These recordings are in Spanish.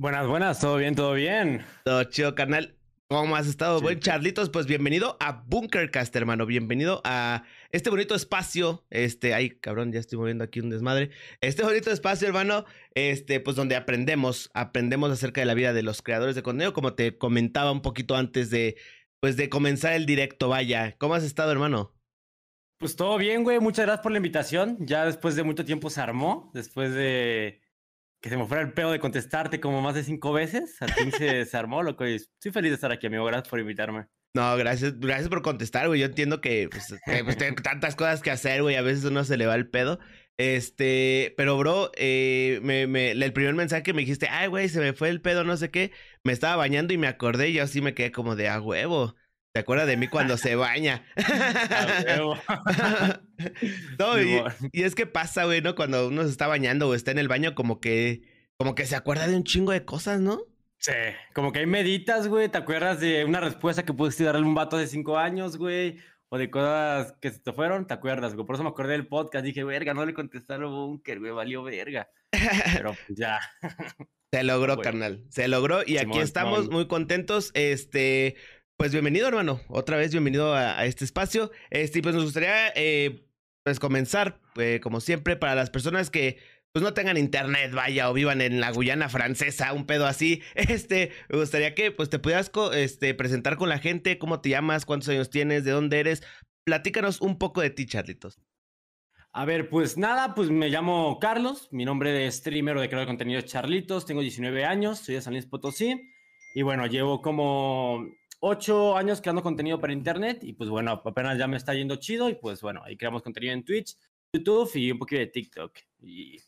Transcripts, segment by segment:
Buenas, buenas, todo bien, todo bien. Todo chido, carnal. ¿Cómo has estado? Buen Charlitos, pues bienvenido a Bunkercast, hermano. Bienvenido a este bonito espacio. Este, ay, cabrón, ya estoy moviendo aquí un desmadre. Este bonito espacio, hermano, este, pues donde aprendemos, aprendemos acerca de la vida de los creadores de contenido, como te comentaba un poquito antes de, pues de comenzar el directo, vaya. ¿Cómo has estado, hermano? Pues todo bien, güey. Muchas gracias por la invitación. Ya después de mucho tiempo se armó, después de que se me fuera el pedo de contestarte como más de cinco veces. Al fin se, se armó, loco. Y estoy feliz de estar aquí, amigo. Gracias por invitarme. No, gracias, gracias por contestar, güey. Yo entiendo que pues, pues tengo tantas cosas que hacer, güey. A veces uno se le va el pedo. Este, pero bro, eh, me, me, el primer mensaje que me dijiste, ay, güey, se me fue el pedo, no sé qué. Me estaba bañando y me acordé y yo así me quedé como de, a huevo. ¿Te acuerdas de mí cuando se baña? no, y, y, es que pasa, güey, ¿no? Cuando uno se está bañando o está en el baño, como que, como que se acuerda de un chingo de cosas, ¿no? Sí, como que ahí meditas, güey, te acuerdas de una respuesta que pudiste darle a un vato de cinco años, güey, o de cosas que se te fueron, te acuerdas, güey. Por eso me acordé del podcast, dije, verga, no le contestaron Bunker, güey, valió verga. Pero pues ya. Se logró, carnal. Se logró y aquí estamos muy contentos. Este, pues bienvenido, hermano. Otra vez bienvenido a, este espacio. Este, pues nos gustaría eh, pues comenzar, eh, como siempre, para las personas que pues no tengan internet, vaya, o vivan en la Guyana francesa, un pedo así. Este, me gustaría que pues te pudieras este, presentar con la gente, cómo te llamas, cuántos años tienes, de dónde eres. Platícanos un poco de ti, Charlitos. A ver, pues nada, pues me llamo Carlos, mi nombre de streamer o de creador de contenido es Charlitos, tengo 19 años, soy de San Luis Potosí y bueno, llevo como ocho años creando contenido para internet y pues bueno, apenas ya me está yendo chido y pues bueno, ahí creamos contenido en Twitch, YouTube y un poquito de TikTok. Y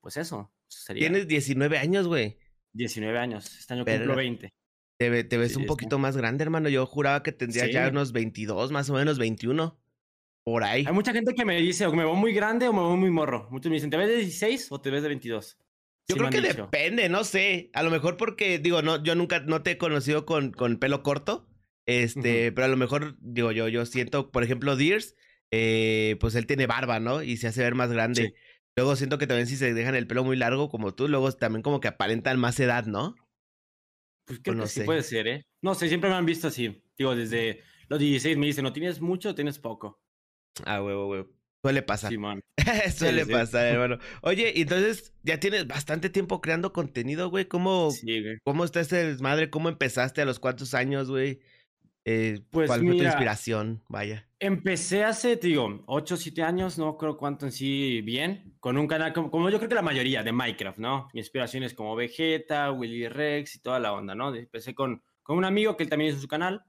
pues eso. Sería. Tienes 19 años, güey. 19 años, este año cumplo 20. Te, te ves sí, un poquito sí. más grande, hermano. Yo juraba que tendría sí. ya unos 22, más o menos 21. Por ahí. Hay mucha gente que me dice, o me veo muy grande o me veo muy morro. Muchos me dicen, ¿te ves de 16 o te ves de 22? Yo creo que dicho. depende, no sé. A lo mejor porque, digo, no, yo nunca no te he conocido con, con pelo corto. Este, uh -huh. pero a lo mejor, digo, yo, yo siento, por ejemplo, Deers, eh, pues él tiene barba, ¿no? Y se hace ver más grande. Sí. Luego siento que también si se dejan el pelo muy largo como tú, luego también como que aparentan más edad, ¿no? Pues creo no que sé. sí puede ser, ¿eh? No sé, siempre me han visto así. Digo, desde los 16 me dicen, ¿no tienes mucho o tienes poco? Ah, huevo, huevo. Suele pasar. Sí. Suele sí, pasar, sí. hermano. Oye, entonces ya tienes bastante tiempo creando contenido, güey. ¿Cómo, güey. ¿Cómo está ese desmadre? ¿Cómo empezaste? ¿A los cuántos años, güey? Eh, pues ¿Cuál mira, fue tu inspiración? Vaya. Empecé hace, te digo, 8 o 7 años, no creo cuánto en sí bien, con un canal como, como, yo creo que la mayoría de Minecraft, ¿no? Mi inspiración es como Vegeta, Willy Rex y toda la onda, ¿no? Empecé con, con un amigo que él también hizo su canal.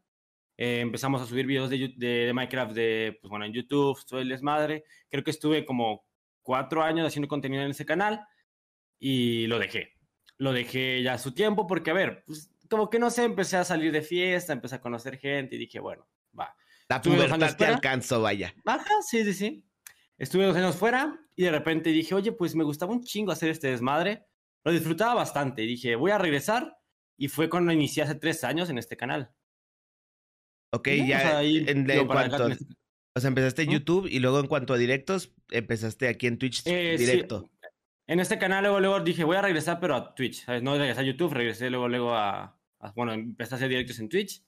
Eh, empezamos a subir videos de, de, de, Minecraft de, pues bueno, en YouTube, todo el desmadre. Creo que estuve como 4 años haciendo contenido en ese canal y lo dejé. Lo dejé ya a su tiempo porque, a ver, pues como que no sé, empecé a salir de fiesta, empecé a conocer gente y dije, bueno, va. La pubertad te alcanzó, vaya. Ajá, sí, sí, sí. Estuve dos años fuera y de repente dije, oye, pues me gustaba un chingo hacer este desmadre. Lo disfrutaba bastante. Y dije, voy a regresar. Y fue cuando inicié hace tres años en este canal. Ok, ya. O sea, ahí, en, en cuanto, o sea, empezaste en. YouTube y luego en cuanto a directos, empezaste aquí en Twitch eh, directo. Sí. En este canal luego, luego dije, voy a regresar, pero a Twitch. ¿sabes? No regresé a YouTube, regresé luego, luego a, a, Bueno, empecé a hacer directos en Twitch.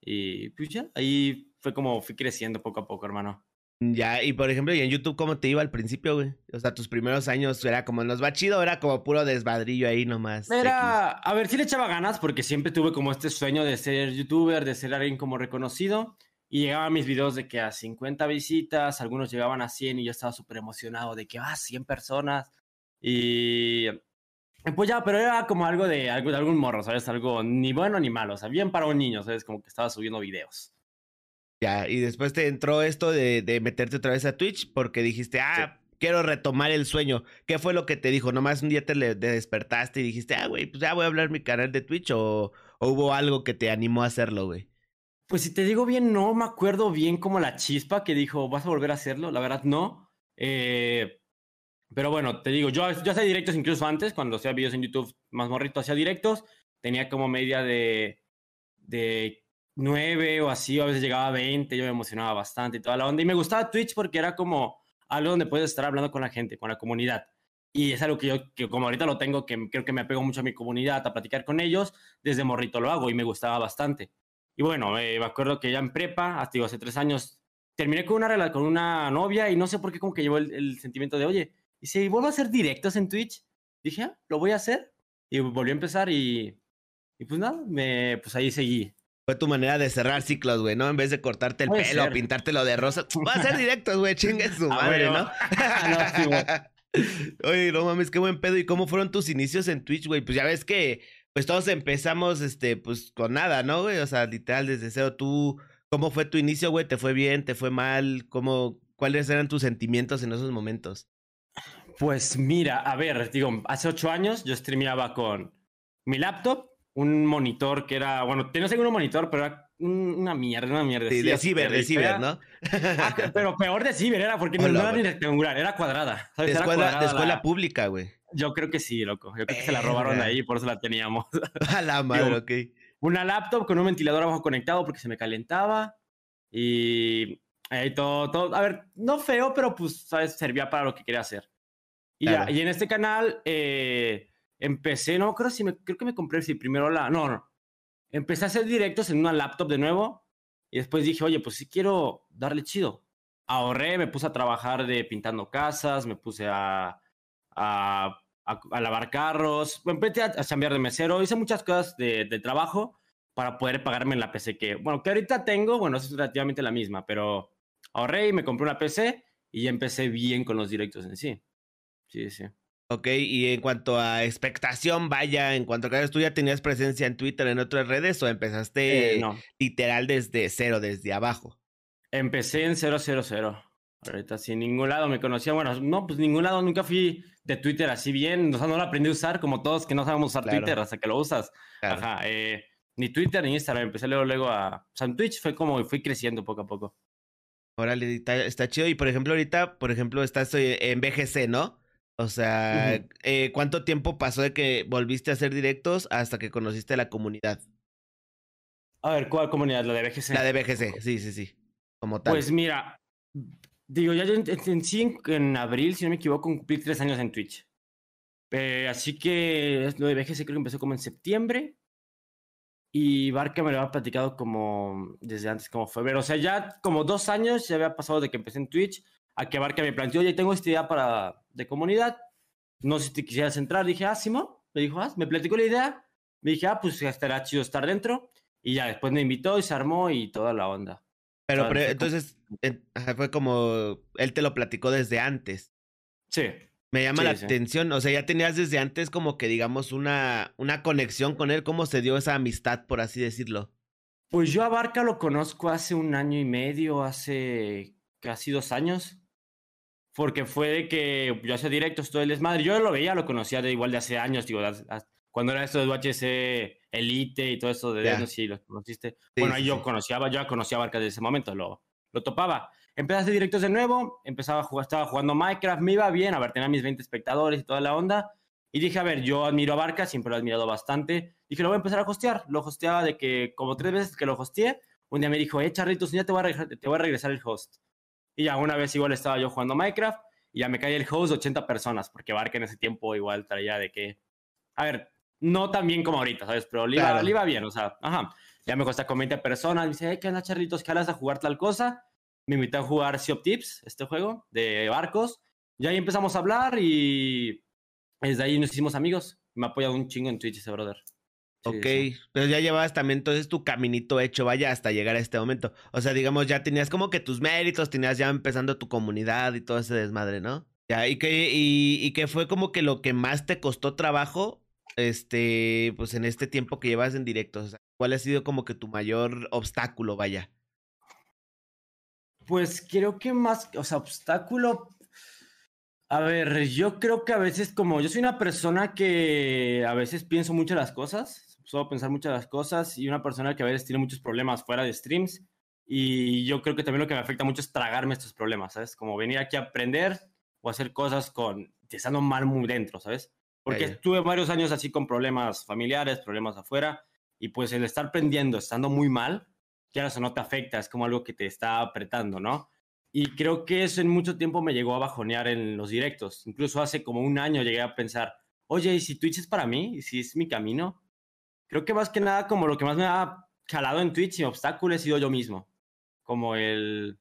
Y pues ya, ahí fue como fui creciendo poco a poco, hermano. Ya, y por ejemplo, ¿y en YouTube cómo te iba al principio, güey? O sea, tus primeros años era como nos va chido, era como puro desmadrillo ahí nomás. Era, X. a ver, sí le echaba ganas porque siempre tuve como este sueño de ser youtuber, de ser alguien como reconocido. Y llegaban mis videos de que a 50 visitas, algunos llegaban a 100 y yo estaba súper emocionado de que, ah, 100 personas. Y pues ya, pero era como algo de, algo de algún morro, ¿sabes? Algo ni bueno ni malo, o sea, bien para un niño, ¿sabes? Como que estaba subiendo videos. Ya, y después te entró esto de, de meterte otra vez a Twitch porque dijiste, ah, sí. quiero retomar el sueño. ¿Qué fue lo que te dijo? ¿Nomás un día te, le, te despertaste y dijiste, ah, güey, pues ya voy a hablar mi canal de Twitch o, o hubo algo que te animó a hacerlo, güey? Pues si te digo bien, no me acuerdo bien como la chispa que dijo, ¿vas a volver a hacerlo? La verdad, no. Eh, pero bueno, te digo, yo, yo hacía directos incluso antes, cuando hacía videos en YouTube más morrito, hacía directos. Tenía como media de, de 9 o así, o a veces llegaba a 20, yo me emocionaba bastante y toda la onda. Y me gustaba Twitch porque era como algo donde puedes estar hablando con la gente, con la comunidad. Y es algo que yo, que como ahorita lo tengo, que creo que me apego mucho a mi comunidad, a platicar con ellos, desde morrito lo hago y me gustaba bastante. Y bueno, eh, me acuerdo que ya en prepa, hasta hace tres años, terminé con una, con una novia y no sé por qué como que llevó el, sentimiento de, oye, ¿y si vuelvo a hacer directos en Twitch? Dije, ah, lo voy a hacer. Y volví a empezar y, y pues nada, me, pues ahí seguí. Fue tu manera de cerrar ciclos, güey, ¿no? En vez de cortarte el pelo o pintártelo de rosa. Va a ser directos, güey, chingue su ah, madre, ¿no? no sí, Oye, no mames, qué buen pedo. ¿Y cómo fueron tus inicios en Twitch, güey? Pues ya ves que, pues todos empezamos, este, pues con nada, ¿no, güey? O sea, literal, desde cero. ¿Tú, cómo fue tu inicio, güey? ¿Te fue bien? ¿Te fue mal? ¿Cómo, cuáles eran tus sentimientos en esos momentos? Pues mira, a ver, digo, hace ocho años yo streameaba con mi laptop un monitor que era, bueno, tenía un monitor, pero era una mierda, una mierda. Sí, de ciber, de ciber, ¿no? Ah, pero peor de ciber era porque no era ni rectangular, era cuadrada. De, escuela, pública, güey. Yo creo que sí, loco. Yo creo que se la robaron de ahí, por eso la teníamos. A la madre, ok. Una laptop con un ventilador abajo conectado porque se me calentaba. Y ahí todo, todo, a ver, no feo, pero pues, ¿sabes? Servía para lo que quería hacer. Y, ya, y en este canal, eh, empecé, no creo si me, creo que me compré si primero la, no, no. Empecé a hacer directos en una laptop de nuevo y después dije, oye, pues sí quiero darle chido. Ahorré, me puse a trabajar de pintando casas, me puse a, a, a, lavar carros, empecé a, a cambiar de mesero, hice muchas cosas de, de, trabajo para poder pagarme en la PC que, bueno, que ahorita tengo, bueno, es relativamente la misma, pero ahorré y me compré una PC y ya empecé bien con los directos en sí. Sí, sí. Ok, y en cuanto a expectación, vaya, en cuanto a que tú ya tenías presencia en Twitter, en otras redes, o empezaste eh, literal desde cero, desde abajo. Empecé en 000. Ahorita sin ningún lado me conocía. Bueno, no, pues ningún lado nunca fui de Twitter así bien. O sea, no lo aprendí a usar como todos que no sabemos usar Twitter hasta que lo usas. Ajá. Eh, ni Twitter ni Instagram. Empecé luego, luego a. O sea, en Twitch fue como fui creciendo poco a poco. Órale, está, está chido. Y por ejemplo, ahorita, por ejemplo, estás eh, en BGC, ¿no? O sea, eh, ¿cuánto tiempo pasó de que volviste a hacer directos hasta que conociste la comunidad? A ver, ¿cuál comunidad? ¿La de BGC? La de BGC, sí, sí, sí. Como tal. Pues mira, digo, ya en, en, en, abril, si no me equivoco, cumplí tres años en Twitch. Eh, así que lo de BGC creo que empezó como en septiembre. Y Barca me lo había platicado como desde antes, como febrero. O sea, ya como dos años ya había pasado de que empecé en Twitch a que Barca me planteó, oye, tengo esta idea para, de comunidad, no sé si te quisieras entrar. Dije, ah, Simón, me dijo, ah, me platicó la idea, me dije, ah, pues estará chido estar dentro. Y ya después me invitó y se armó y toda la onda. Pero, pero entonces fue como, él te lo platicó desde antes. Sí. Me llama la atención, o sea, ya tenías desde antes como que digamos una, una conexión con él, ¿cómo se dio esa amistad, por así decirlo? Pues yo a Barca lo conozco hace un año y medio, hace casi dos años porque fue de que yo hacía directos todo el desmadre. Yo lo veía, lo conocía de igual de hace años, digo, cuando era esto de UHC Elite y todo eso de yeah. si lo conociste. bueno, ahí yo conocía, yo conocía a Barca desde ese momento, lo, lo topaba. Empecé a hacer directos de nuevo, empezaba a jugar, estaba jugando Minecraft, me iba bien, a ver, tenía mis 20 espectadores y toda la onda. Y dije, a ver, yo admiro a Barca, siempre lo he admirado bastante. Dije, lo voy a empezar a hostear. Lo hosteaba de que, como tres veces que lo hosteé, un día me dijo, eh, Charlitos, ya te voy a, te voy a regresar el host. Y ya una vez igual estaba yo jugando Minecraft y ya me cae el host de 80 personas, porque Barca en ese tiempo igual traía de que, a ver, no tan bien como ahorita, ¿sabes? Pero le iba, bien, o sea, ajá. Ya me cuesta con 20 personas, me dice, ¿qué onda, Charlitos? ¿Qué harás a jugar tal cosa? Me invitó a jugar Sea of Tips, este juego de barcos. Y ahí empezamos a hablar y desde ahí nos hicimos amigos. Me ha apoyado un chingo en Twitch ese brother ok, pero ya llevabas también entonces tu caminito hecho, vaya, hasta llegar a este momento. O sea, digamos, ya tenías como que tus méritos, tenías ya empezando tu comunidad y todo ese desmadre, ¿no? Ya, y que, y, que fue como que lo que más te costó trabajo, este, pues en este tiempo que llevas en directo. O sea, ¿cuál ha sido como que tu mayor obstáculo, vaya? Pues creo que más, o sea, obstáculo, a ver, yo creo que a veces como yo soy una persona que a veces pienso mucho las cosas, suelo pensar muchas las cosas y una persona que a veces tiene muchos problemas fuera de streams y yo creo que también lo que me afecta mucho es tragarme estos problemas, ¿sabes? Como venir aquí a aprender o hacer cosas con estando mal muy dentro, ¿sabes? Porque estuve varios años así con problemas familiares, problemas afuera y pues el estar aprendiendo estando muy mal, ya eso no te afecta, es como algo que te está apretando, ¿no? Y creo que eso en mucho tiempo me llegó a bajonear en los directos. Incluso hace como un año llegué a pensar, oye, ¿y si Twitch es para mí? ¿Y si es mi camino? Creo que más que nada como lo que más me ha jalado en Twitch y obstáculo he sido yo mismo. Como el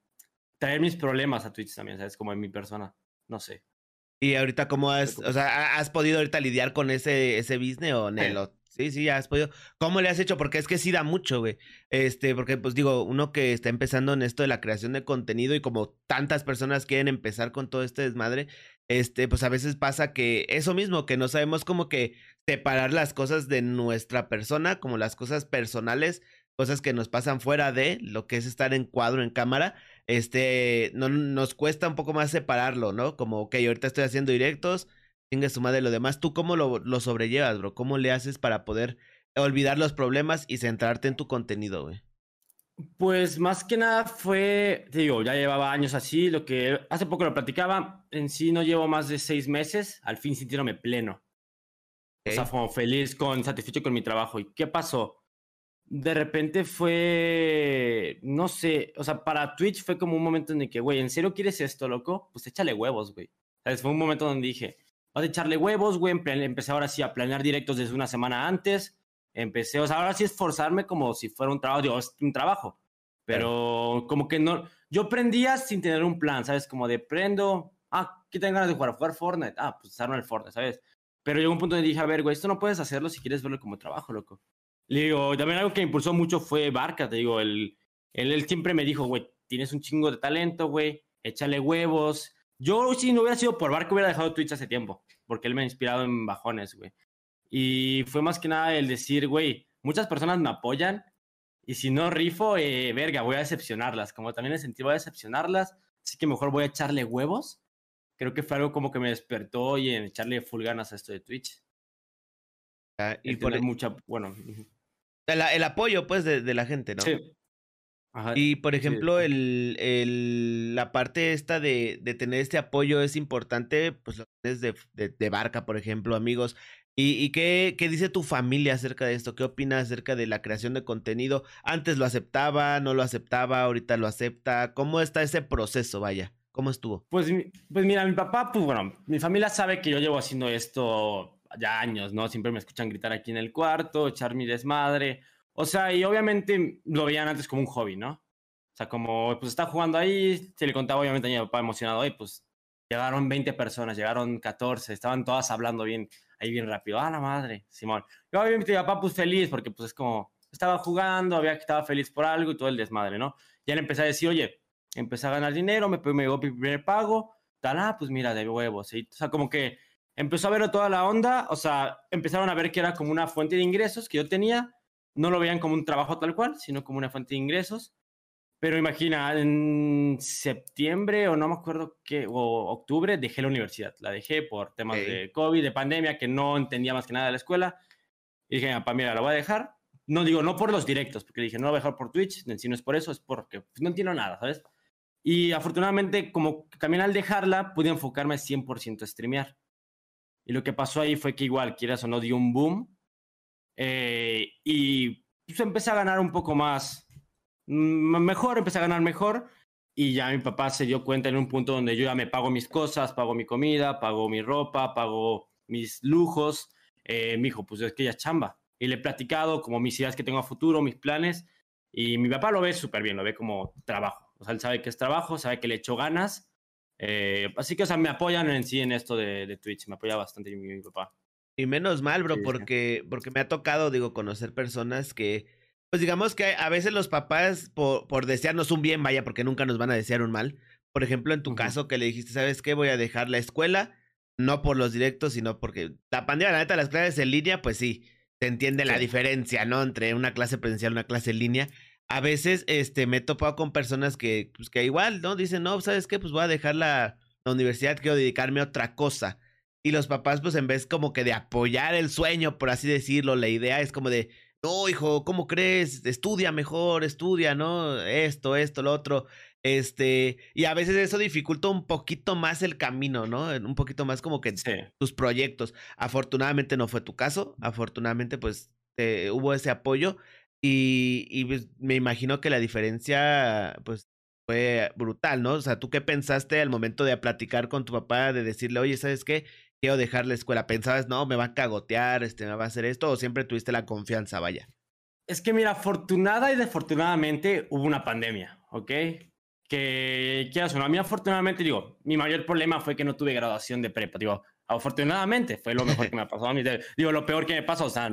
traer mis problemas a Twitch también, ¿sabes? Como en mi persona. No sé. ¿Y ahorita cómo has, o sea, has podido ahorita lidiar con ese, ese business o Nelo? Sí, sí, has podido. ¿Cómo le has hecho? Porque es que sí da mucho, güey. Este, porque pues digo, uno que está empezando en esto de la creación de contenido y como tantas personas quieren empezar con todo este desmadre, este, pues a veces pasa que eso mismo, que no sabemos como que separar las cosas de nuestra persona, como las cosas personales, cosas que nos pasan fuera de lo que es estar en cuadro, en cámara, este, no, nos cuesta un poco más separarlo, ¿no? Como, ok, ahorita estoy haciendo directos, Tenga su madre lo demás. ¿Tú cómo lo, lo, sobrellevas, bro? ¿Cómo le haces para poder olvidar los problemas y centrarte en tu contenido, güey? Pues más que nada fue, te digo, ya llevaba años así, lo que hace poco lo platicaba, en sí no llevo más de seis meses, al fin sintiéndome pleno. O sea, como feliz, con, satisfecho con mi trabajo. ¿Y qué pasó? De repente fue, no sé, o sea, para Twitch fue como un momento en el que, güey, ¿en serio quieres esto, loco? Pues échale huevos, güey. ¿Sabes? Fue un momento donde dije, vas a echarle huevos, güey. Empecé ahora sí a planear directos desde una semana antes. Empecé, o sea, ahora sí esforzarme como si fuera un trabajo, digo, un trabajo. Pero como que no, yo prendía sin tener un plan, ¿sabes? Como de prendo, ah, ¿qué tengo ganas de jugar? ¿Jugar Fortnite? Ah, pues en el Fortnite, ¿sabes? Pero llegó un punto donde dije, a ver, güey, esto no puedes hacerlo si quieres verlo como trabajo, loco. Le digo, también algo que impulsó mucho fue Barca, te digo, él, él, él siempre me dijo, güey, tienes un chingo de talento, güey, échale huevos, yo, si no hubiera sido por Barco, hubiera dejado Twitch hace tiempo, porque él me ha inspirado en bajones, güey. Y fue más que nada el decir, güey, muchas personas me apoyan y si no rifo, eh, verga, voy a decepcionarlas. Como también he sentido, voy a decepcionarlas, así que mejor voy a echarle huevos. Creo que fue algo como que me despertó y en echarle full ganas a esto de Twitch. Ah, y poner mucha, bueno. El, apoyo, pues, de, de, la gente, ¿no? Sí y por ejemplo, el, el, la parte esta de, de, tener este apoyo es importante, pues lo tienes de, de, Barca, por ejemplo, amigos. ¿Y, y qué, qué, dice tu familia acerca de esto? ¿Qué opinas acerca de la creación de contenido? ¿Antes lo aceptaba, no lo aceptaba, ahorita lo acepta? ¿Cómo está ese proceso, vaya? ¿Cómo estuvo? Pues, pues mira, mi papá, pues bueno, mi familia sabe que yo llevo haciendo esto ya años, ¿no? Siempre me escuchan gritar aquí en el cuarto, echar mi desmadre. O sea, y obviamente lo veían antes como un hobby, ¿no? O sea, como pues está jugando ahí, se le contaba obviamente a mi papá emocionado, y pues llegaron 20 personas, llegaron 14, estaban todas hablando bien, ahí bien rápido, ah, la madre, Simón. Y obviamente mi papá pues feliz, porque pues es como, estaba jugando, había que estaba feliz por algo y todo el desmadre, ¿no? Ya le empecé a decir, oye, empecé a ganar dinero, me, me llegó mi primer pago, tal, ah, pues mira, de huevos, ¿sí? O sea, como que empezó a ver toda la onda, o sea, empezaron a ver que era como una fuente de ingresos que yo tenía, no lo veían como un trabajo tal cual, sino como una fuente de ingresos. Pero imagina, en septiembre o no me acuerdo qué, o octubre, dejé la universidad. La dejé por temas de COVID, de pandemia, que no entendía más que nada de la escuela. Y dije, papá, mira, la voy a dejar. No digo, no por los directos, porque dije, no lo voy a dejar por Twitch, si no es por eso, es porque pues, no entiendo nada, ¿sabes? Y afortunadamente, como también al dejarla, pude enfocarme 100% a streamear. Y lo que pasó ahí fue que igual, quieras o no, dio un boom eh, y pues empecé a ganar un poco más, mm, mejor, empecé a ganar mejor. Y ya mi papá se dio cuenta en un punto donde yo ya me pago mis cosas, pago mi comida, pago mi ropa, pago mis lujos. Eh, me dijo, pues es que ya chamba. Y le he platicado como mis ideas que tengo a futuro, mis planes. Y mi papá lo ve súper bien, lo ve como trabajo. O sea, él sabe que es trabajo, sabe que le echo ganas. Eh, así que, o sea, me apoyan en sí en esto de, de Twitch, me apoya bastante mi papá. Y menos mal, bro, porque, porque me ha tocado, digo, conocer personas que, pues digamos que a veces los papás, por, por desearnos un bien, vaya, porque nunca nos van a desear un mal. Por ejemplo, en tu caso que le dijiste, ¿sabes qué? Voy a dejar la escuela, no por los directos, sino porque la pandemia, la neta, las clases en línea, pues sí, se entiende la diferencia, ¿no? Entre una clase presencial y una clase en línea. A veces, este, me he topado con personas que, pues que igual, ¿no? Dicen, no, ¿sabes qué? Pues voy a dejar la, la universidad, quiero dedicarme a otra cosa. Y los papás, pues en vez como que de apoyar el sueño, por así decirlo, la idea es como de, no, hijo, ¿cómo crees? Estudia mejor, estudia, ¿no? Esto, esto, lo otro. Este, y a veces eso dificulta un poquito más el camino, ¿no? Un poquito más como que tus proyectos. Afortunadamente no fue tu caso, afortunadamente pues hubo ese apoyo y, pues, me imagino que la diferencia, pues fue brutal, ¿no? O sea, ¿tú qué pensaste al momento de platicar con tu papá, de decirle, oye, ¿sabes qué? Quiero dejar la escuela. ¿Pensabas, no, me va a cagotear, este, me va a hacer esto? ¿O siempre tuviste la confianza, vaya? Es que mira, afortunada y desafortunadamente hubo una pandemia, ¿ok? Que, ¿qué hace? A mí afortunadamente, digo, mi mayor problema fue que no tuve graduación de prepa, digo, afortunadamente fue lo mejor que me ha pasado a mí. Digo, lo peor que me pasó, o sea,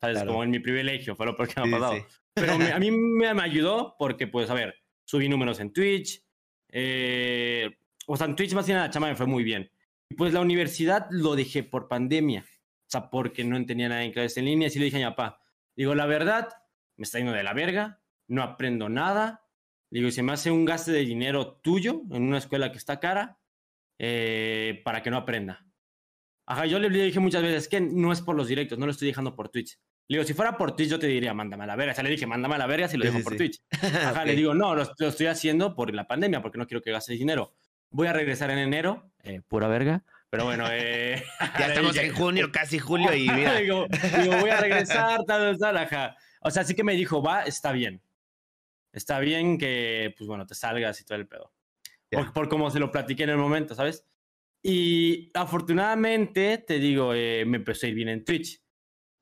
¿sabes? Como en mi privilegio, fue lo peor que me ha pasado. Pero a mí me, me, ayudó porque, pues, a ver, subí números en Twitch, eh, o sea, en Twitch más bien la chama me fue muy bien. Pues la universidad lo dejé por pandemia, o sea, porque no tenía nada en clases en línea, y le dije a mi papá, Digo, la verdad, me está yendo de la verga, no aprendo nada. Digo, se me hace un gasto de dinero tuyo en una escuela que está cara eh, para que no aprenda. Ajá, yo le dije muchas veces que no es por los directos, no lo estoy dejando por Twitch. Le digo, si fuera por Twitch, yo te diría, mándame a la verga. O sea, le dije, mándame a la verga si lo dejo por Twitch. Ajá, le digo, no, lo, estoy haciendo por la pandemia, porque no quiero que gastes dinero. Voy a regresar en enero, eh, pura verga. Pero bueno, eh, ya estamos en junio, casi julio, y mira. digo, voy a regresar, tal, tal, ajá. O sea, sí que me dijo, va, está bien. Está bien que, pues bueno, te salgas y todo el pedo. Por, por, como se lo platiqué en el momento, ¿sabes? Y afortunadamente, te digo, eh, me empezó a ir bien en Twitch.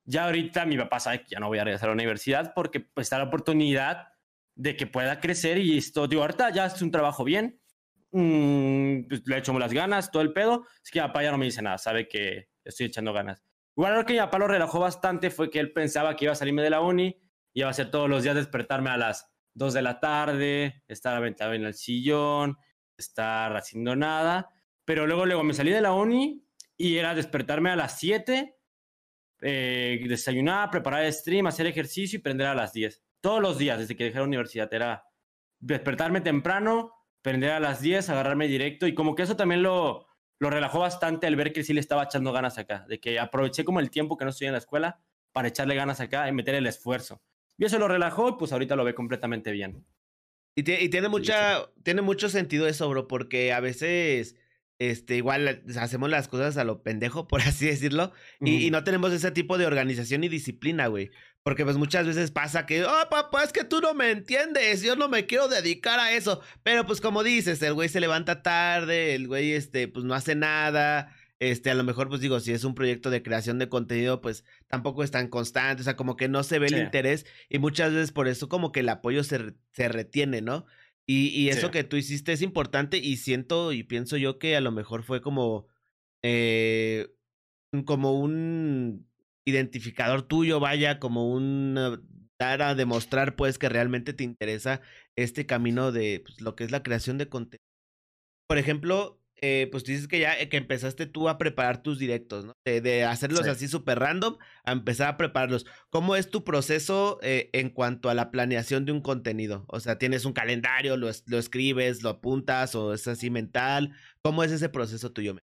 Ya ahorita mi papá sabe que ya no voy a regresar a la universidad porque pues, está la oportunidad de que pueda crecer y esto, digo, ahorita ya es un trabajo bien, Mm, pues, le echo las ganas, todo el pedo. Es que mi papá ya no me dice nada, sabe que estoy echando ganas. Igual lo que mi papá lo relajó bastante fue que él pensaba que iba a salirme de la uni, iba a ser todos los días despertarme a las 2 de la tarde, estar aventado en el sillón, estar haciendo nada. Pero luego, luego me salí de la uni y era despertarme a las 7, eh, desayunar, preparar el stream, hacer ejercicio y prender a las 10. Todos los días, desde que dejé la universidad, era despertarme temprano, prender a las 10, agarrarme directo y como que eso también lo, lo relajó bastante al ver que sí le estaba echando ganas acá, de que aproveché como el tiempo que no estoy en la escuela para echarle ganas acá y meter el esfuerzo. Y eso lo relajó y pues ahorita lo ve completamente bien. Y, tiene mucha, tiene mucho sentido eso, bro, porque a veces este, igual hacemos las cosas a lo pendejo, por así decirlo, y, y, no tenemos ese tipo de organización y disciplina, güey. Porque pues muchas veces pasa que, oh, papá, es que tú no me entiendes, yo no me quiero dedicar a eso. Pero pues como dices, el güey se levanta tarde, el güey, este, pues no hace nada. Este, a lo mejor, pues digo, si es un proyecto de creación de contenido, pues tampoco es tan constante, o sea, como que no se ve el interés y muchas veces por eso como que el apoyo se, se retiene, ¿no? Y, y eso que tú hiciste es importante y siento y pienso yo que a lo mejor fue como, eh, como un identificador tuyo, vaya, como un dar a demostrar pues que realmente te interesa este camino de pues, lo que es la creación de contenido. Por ejemplo, eh, pues dices que ya eh, que empezaste tú a preparar tus directos, ¿no? De, hacerlos así súper random a empezar a prepararlos. ¿Cómo es tu proceso eh, en cuanto a la planeación de un contenido? O sea, ¿tienes un calendario, lo, lo escribes, lo apuntas o es así mental? ¿Cómo es ese proceso tuyo?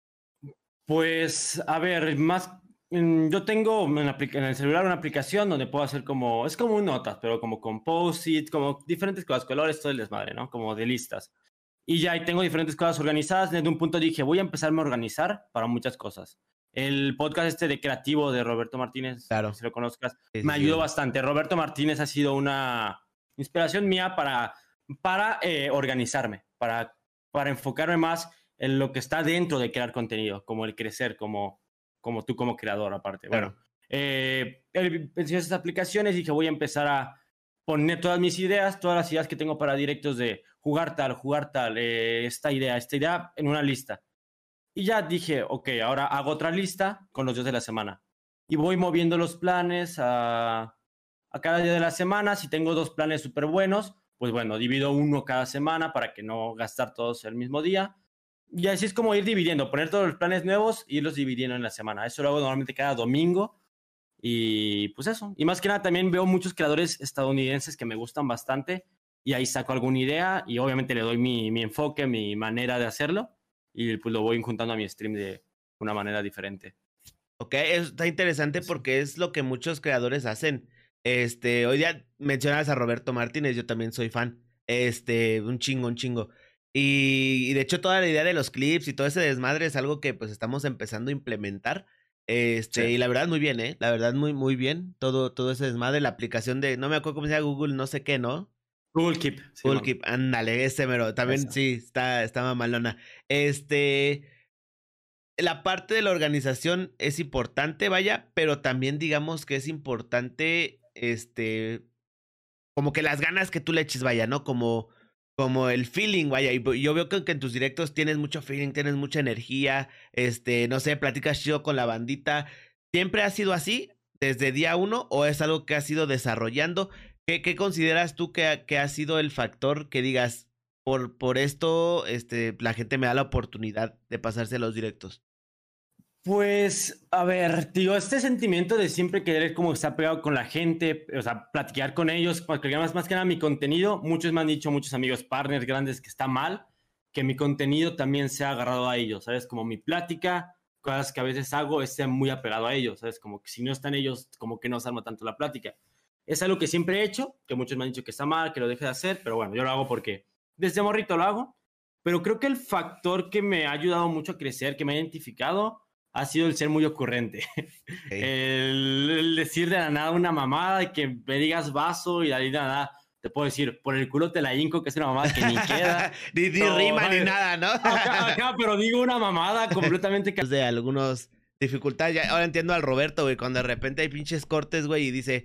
Pues, a ver, más yo tengo en, el celular una aplicación donde puedo hacer como, es como un notas, pero como composite, como diferentes cosas, colores, todo el desmadre, ¿no? Como de listas. Y ya tengo diferentes cosas organizadas. Desde un punto dije, voy a empezarme a organizar para muchas cosas. El podcast este de creativo de Roberto Martínez, claro. si lo conozcas, me ayudó bastante. Roberto Martínez ha sido una inspiración mía para, para eh, organizarme, para, para enfocarme más en lo que está dentro de crear contenido, como el crecer, como como tú como creador aparte. Bueno, eh, pensé esas aplicaciones y dije voy a empezar a poner todas mis ideas, todas las ideas que tengo para directos de jugar tal, jugar tal, eh, esta idea, esta idea en una lista. Y ya dije, ok, ahora hago otra lista con los días de la semana. Y voy moviendo los planes a, a cada día de la semana. Si tengo dos planes súper buenos, pues bueno, divido uno cada semana para que no gastar todos el mismo día. Y así es como ir dividiendo, poner todos los planes nuevos y irlos dividiendo en la semana. Eso lo hago normalmente cada domingo. Y pues eso. Y más que nada también veo muchos creadores estadounidenses que me gustan bastante y ahí saco alguna idea y obviamente le doy mi, mi enfoque, mi manera de hacerlo y pues lo voy juntando a mi stream de una manera diferente. Ok, está interesante porque es lo que muchos creadores hacen. Este, hoy día mencionas a Roberto Martínez, yo también soy fan. Este, un chingo, un chingo. Y, de hecho toda la idea de los clips y todo ese desmadre es algo que pues estamos empezando a implementar. Este, y la verdad muy bien, ¿eh? La verdad muy, muy bien. Todo, todo ese desmadre, la aplicación de, no me acuerdo cómo se llama Google, no sé qué, ¿no? Google Keep. Google Keep, ándale, ese mero. También sí, está, está mamalona. Este. La parte de la organización es importante, vaya, pero también digamos que es importante, este, como que las ganas que tú le eches, vaya, ¿no? Como, como el feeling, vaya. Y yo veo que, en tus directos tienes mucho feeling, tienes mucha energía, este, no sé, platicas chido con la bandita. ¿Siempre ha sido así desde día uno o es algo que has ido desarrollando? ¿Qué, qué consideras tú que que ha sido el factor que digas, por, por esto este, la gente me da la oportunidad de pasarse los directos? Pues, a ver, digo, este sentimiento de siempre querer como estar pegado con la gente, o sea, platicar con ellos, porque más, más que nada mi contenido, muchos me han dicho, muchos amigos, partners grandes, que está mal, que mi contenido también se ha agarrado a ellos, ¿sabes? Como mi plática, cosas que a veces hago, esté muy apegado a ellos, ¿sabes? Como que si no están ellos, como que no se arma tanto la plática. Es algo que siempre he hecho, que muchos me han dicho que está mal, que lo deje de hacer, pero bueno, yo lo hago porque desde morrito lo hago, pero creo que el factor que me ha ayudado mucho a crecer, que me ha identificado, ha sido el ser muy ocurrente. El, decir de la nada una mamada y que me digas vaso y de ahí nada. Te puedo decir, por el culo te la hinco, que es una mamada que ni queda. ni, rima ni nada, ¿no? acá, pero digo una mamada completamente que... De algunos dificultades. ahora entiendo al Roberto, güey, cuando de repente hay pinches cortes, güey, y dice,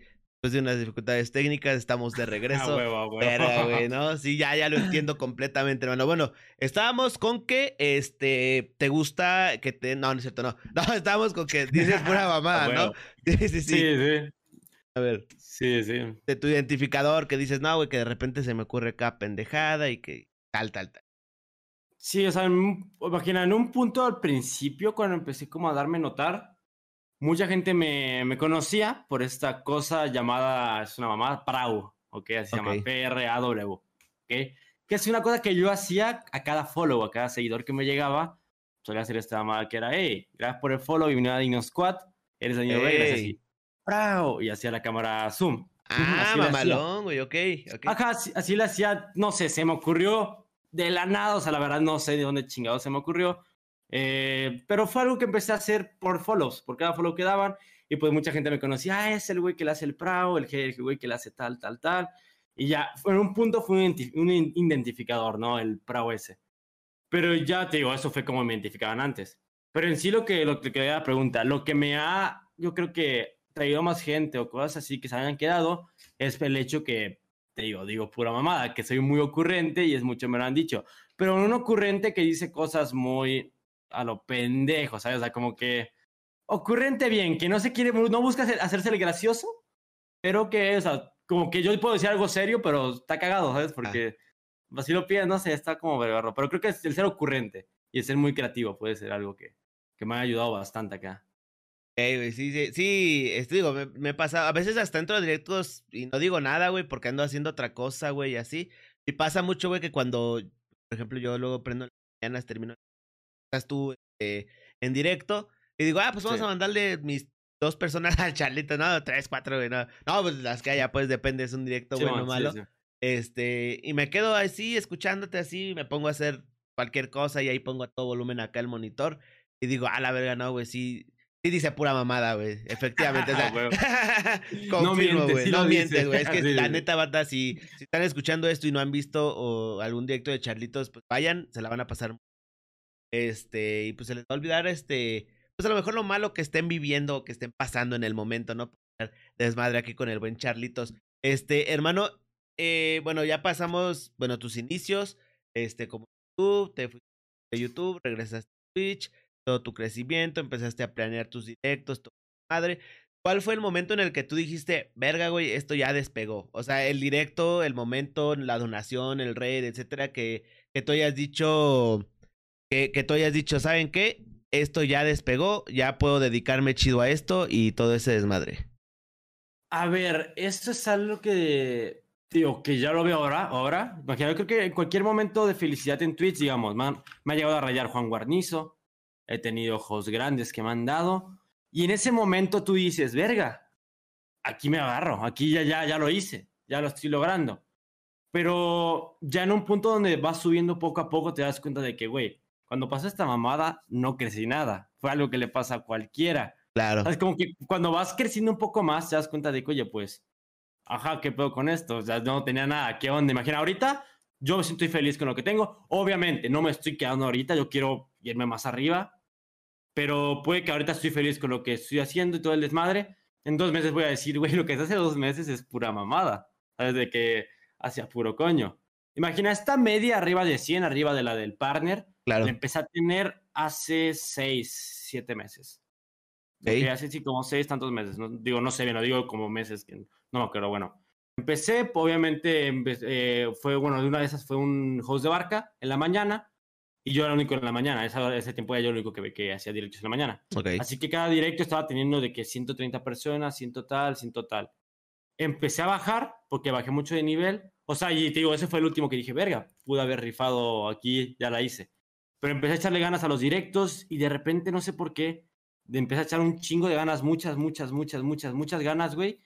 de unas dificultades técnicas, estamos de regreso. Pero, güey, ¿no? Sí, ya, ya lo entiendo completamente, hermano. Bueno, estábamos con que, este, te gusta que te... No, no es cierto, no. No, estábamos con que dices pura mamada, ¿no? Sí, sí, sí. Sí, sí. A ver. Sí, sí. De tu identificador que dices, no, güey, que de repente se me ocurre acá pendejada y que tal, tal, tal. Sí, o sea, imagina, en un punto al principio, cuando empecé como a darme notar, mucha gente me, me, conocía por esta cosa llamada, es una mamá, Prau, ¿ok? Así se llama, P-R-A-W, ¿ok? Que es una cosa que yo hacía a cada follow, a cada seguidor que me llegaba, solía hacer esta mamada que era, hey, gracias por el follow, bienvenido a Dino Squad, eres Daniel hey. gracias así, Prau, y hacía la cámara zoom. Ah, mamalón, güey, ok, ok. Ajá, así, así le hacía, no sé, se me ocurrió de la nada, o sea, la verdad no sé de dónde chingado se me ocurrió, eh, pero fue algo que empecé a hacer por follows, por cada follow que daban. Y pues mucha gente me conocía, ah, es el güey que le hace el prao, el, el güey que le hace tal, tal, tal. Y ya, en un punto fue un, identificador, ¿no? El prao ese. Pero ya te digo, eso fue como me identificaban antes. Pero en sí lo que, lo que quería pregunta, lo que me ha, yo creo que traído más gente o cosas así que se hayan quedado, es el hecho que, te digo, digo pura mamada, que soy muy ocurrente y es mucho, me lo han dicho. Pero un ocurrente que dice cosas muy, a lo pendejo, ¿sabes? O sea, como que ocurrente bien, que no se quiere, no busca hacerse el gracioso, pero que, o sea, como que yo puedo decir algo serio, pero está cagado, ¿sabes? Ah. Porque así lo pides, no sé, está como vergarro. Pero creo que el ser ocurrente y el ser muy creativo puede ser algo que, que me ha ayudado bastante acá. sí, sí, sí, esto digo, me, me, pasa, a veces hasta entro a directos y no digo nada, güey, porque ando haciendo otra cosa, güey, y así. Y pasa mucho, güey, que cuando, por ejemplo, yo luego prendo mañanas, termino tú eh, en directo. Y digo, ah, pues vamos a mandarle mis dos personas al charlito, ¿no? Tres, cuatro, güey, no. No, pues las que haya, pues depende, es un directo bueno o malo. Este, y me quedo así, escuchándote así, me pongo a hacer cualquier cosa y ahí pongo a todo volumen acá el monitor. Y digo, ah, la verga, no, güey, sí. Sí dice pura mamada, güey. Efectivamente. no mientes, güey. no mientes, güey. Es que la neta, bata, si, si están escuchando esto y no han visto o algún directo de Charlitos, pues vayan, se la van a pasar este, y pues se les va a olvidar, este, pues a lo mejor lo malo que estén viviendo, que estén pasando en el momento, ¿no? Desmadre aquí con el buen Charlitos. Este, hermano, eh, bueno, ya pasamos, bueno, tus inicios, este, como YouTube, te fuiste de YouTube, regresaste a Twitch, todo tu crecimiento, empezaste a planear tus directos, tu madre. ¿Cuál fue el momento en el que tú dijiste, verga, güey, esto ya despegó? O sea, el directo, el momento, la donación, el raid, etcétera, que, que tú hayas dicho, que, que tú hayas dicho, ¿saben qué? Esto ya despegó, ya puedo dedicarme chido a esto y todo ese desmadre. A ver, esto es algo que, digo, que ya lo veo ahora, ahora. Imagina, yo creo que en cualquier momento de felicidad en Twitch, digamos, me ha llegado a rayar Juan Guarnizo, he tenido ojos grandes que me han dado, y en ese momento tú dices, verga, aquí me agarro, aquí ya, ya, ya lo hice, ya lo estoy logrando. Pero ya en un punto donde vas subiendo poco a poco te das cuenta de que, güey, cuando pasó esta mamada, no crecí nada. Fue algo que le pasa a cualquiera. Claro. Es como que cuando vas creciendo un poco más, te das cuenta de que, oye, pues, ajá, ¿qué puedo con esto? O sea, no tenía nada, ¿qué onda? Imagina, ahorita yo me siento feliz con lo que tengo. Obviamente, no me estoy quedando ahorita, yo quiero irme más arriba, pero puede que ahorita estoy feliz con lo que estoy haciendo y todo el desmadre. En dos meses voy a decir, güey, lo que hace dos meses es pura mamada. ¿Sabes? De que hacía puro coño. Imagina esta media arriba de 100, arriba de la del partner. Claro. La empecé a tener hace seis, siete meses. Hace sí como seis tantos meses. No, digo, no sé bien, lo digo como meses que no me acuerdo. Bueno, empecé, obviamente, eh, fue, bueno, de una de esas fue un host de barca en la mañana y yo era el único en la mañana. Esa, ese tiempo era yo el único que, que hacía directos en la mañana. Así que cada directo estaba teniendo de que 130 personas, 100 total, 100 total. Empecé a bajar porque bajé mucho de nivel. O sea, y te digo, ese fue el último que dije, verga, pude haber rifado aquí, ya la hice. Pero empecé a echarle ganas a los directos y de repente, no sé por qué, empecé a echar un chingo de ganas, muchas, muchas, muchas, muchas, muchas ganas, güey.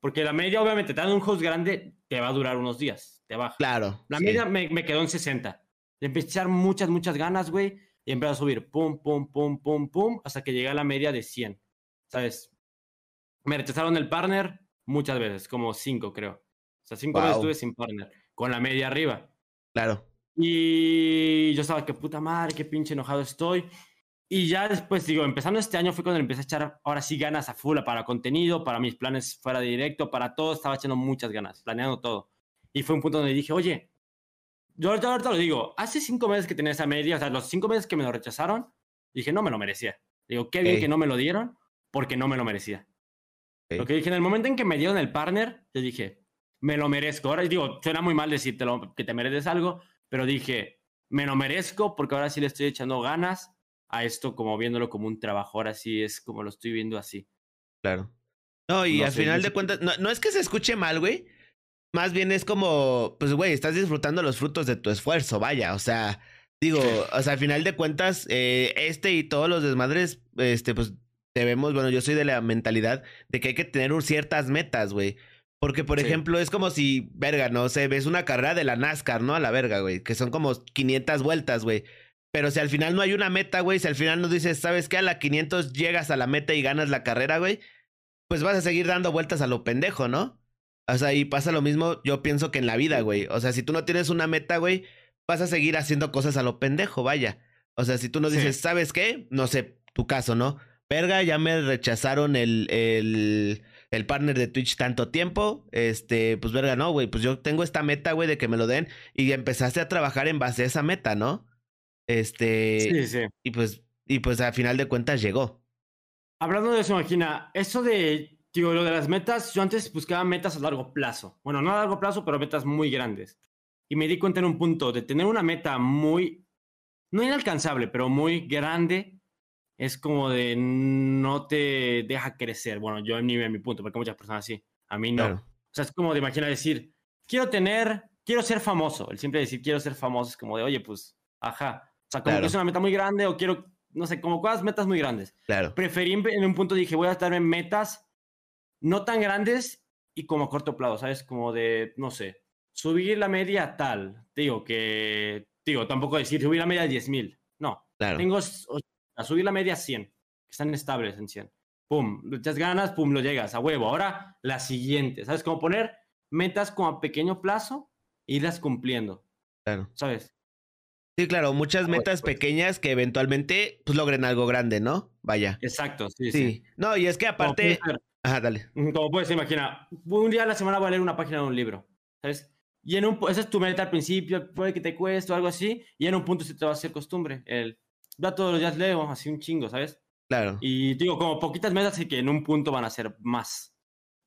Porque la media, obviamente, te dan un host grande, te va a durar unos días, te baja. Claro. La media me, me, quedó en 60. Le empecé a echar muchas, muchas ganas, güey, y empecé a subir, pum, pum, pum, pum, pum, hasta que llegué a la media de 100. ¿Sabes? Me rechazaron el partner muchas veces, como cinco, creo. O sea, cinco veces estuve sin partner, con la media arriba. Claro. Y yo estaba, que puta madre, qué pinche enojado estoy. Y ya después, digo, empezando este año fue cuando empecé a echar ahora sí ganas a full para contenido, para mis planes fuera de directo, para todo, estaba echando muchas ganas, planeando todo. Y fue un punto donde dije, oye, yo ahorita, ahorita lo digo, hace cinco meses que tenía esa media, o sea, los cinco meses que me lo rechazaron, dije, no me lo merecía. Digo, qué bien que no me lo dieron, porque no me lo merecía. Lo que dije, en el momento en que me dieron el partner, yo dije, me lo merezco. Ahora digo, suena muy mal decirte que te mereces algo, pero dije, me lo merezco porque ahora sí le estoy echando ganas a esto como viéndolo como un trabajo. Ahora sí es como lo estoy viendo así. Claro. No, y al final de cuentas, no, no, es que se escuche mal, güey. Más bien es como, pues, güey, estás disfrutando los frutos de tu esfuerzo, vaya. O sea, digo, o sea, al final de cuentas, eh, este y todos los desmadres, este, pues, debemos, bueno, yo soy de la mentalidad de que hay que tener ciertas metas, güey. Porque, por ejemplo, es como si, verga, no sé, ves una carrera de la NASCAR, ¿no? A la verga, güey, que son como 500 vueltas, güey. Pero si al final no hay una meta, güey, si al final no dices, ¿sabes qué? A la 500 llegas a la meta y ganas la carrera, güey, pues vas a seguir dando vueltas a lo pendejo, ¿no? O sea, y pasa lo mismo, yo pienso que en la vida, güey. O sea, si tú no tienes una meta, güey, vas a seguir haciendo cosas a lo pendejo, vaya. O sea, si tú no dices, ¿sabes qué? No sé, tu caso, ¿no? Verga, ya me rechazaron el, el, el partner de Twitch tanto tiempo. Este, pues verga, no, güey, pues yo tengo esta meta, güey, de que me lo den. Y empezaste a trabajar en base a esa meta, ¿no? Este. Sí, sí. Y pues, y pues al final de cuentas llegó. Hablando de eso, imagina, eso de, digo, lo de las metas, yo antes buscaba metas a largo plazo. Bueno, no a largo plazo, pero metas muy grandes. Y me di cuenta en un punto de tener una meta muy, no inalcanzable, pero muy grande, es como de no te deja crecer. Bueno, yo en mi, en mi punto, porque muchas personas sí, a mí no. O sea, es como de imaginar decir, quiero tener, quiero ser famoso. El siempre decir quiero ser famoso es como de, oye, pues, ajá, o sea, como que es una meta muy grande o quiero, no sé, como cosas, metas muy grandes. Claro. Preferí en un punto, dije, voy a estar en metas no tan grandes y como a corto plazo, ¿sabes? Como de, no sé, subir la media tal. Digo que, digo, tampoco decir subir la media a 10 mil. No. Claro. Tengo a subir la media a 100, que están estables en 100. Pum, echas ganas, pum, lo llegas a huevo. Ahora la siguiente, ¿sabes? Como poner metas como a pequeño plazo e irlas cumpliendo. Claro. ¿Sabes? Sí, claro, muchas metas pequeñas que eventualmente pues logren algo grande, ¿no? Vaya. Exacto, sí, sí. No, y es que aparte... Ajá, dale. Como puedes imaginar, un día a la semana voy a leer una página de un libro, ¿sabes? Y en un... Esa es tu meta al principio, puede que te cueste o algo así, y en un punto se te va a hacer costumbre. El, ya todos los días leo, así un chingo, ¿sabes? Claro. Y digo, como poquitas metas y que en un punto van a ser más.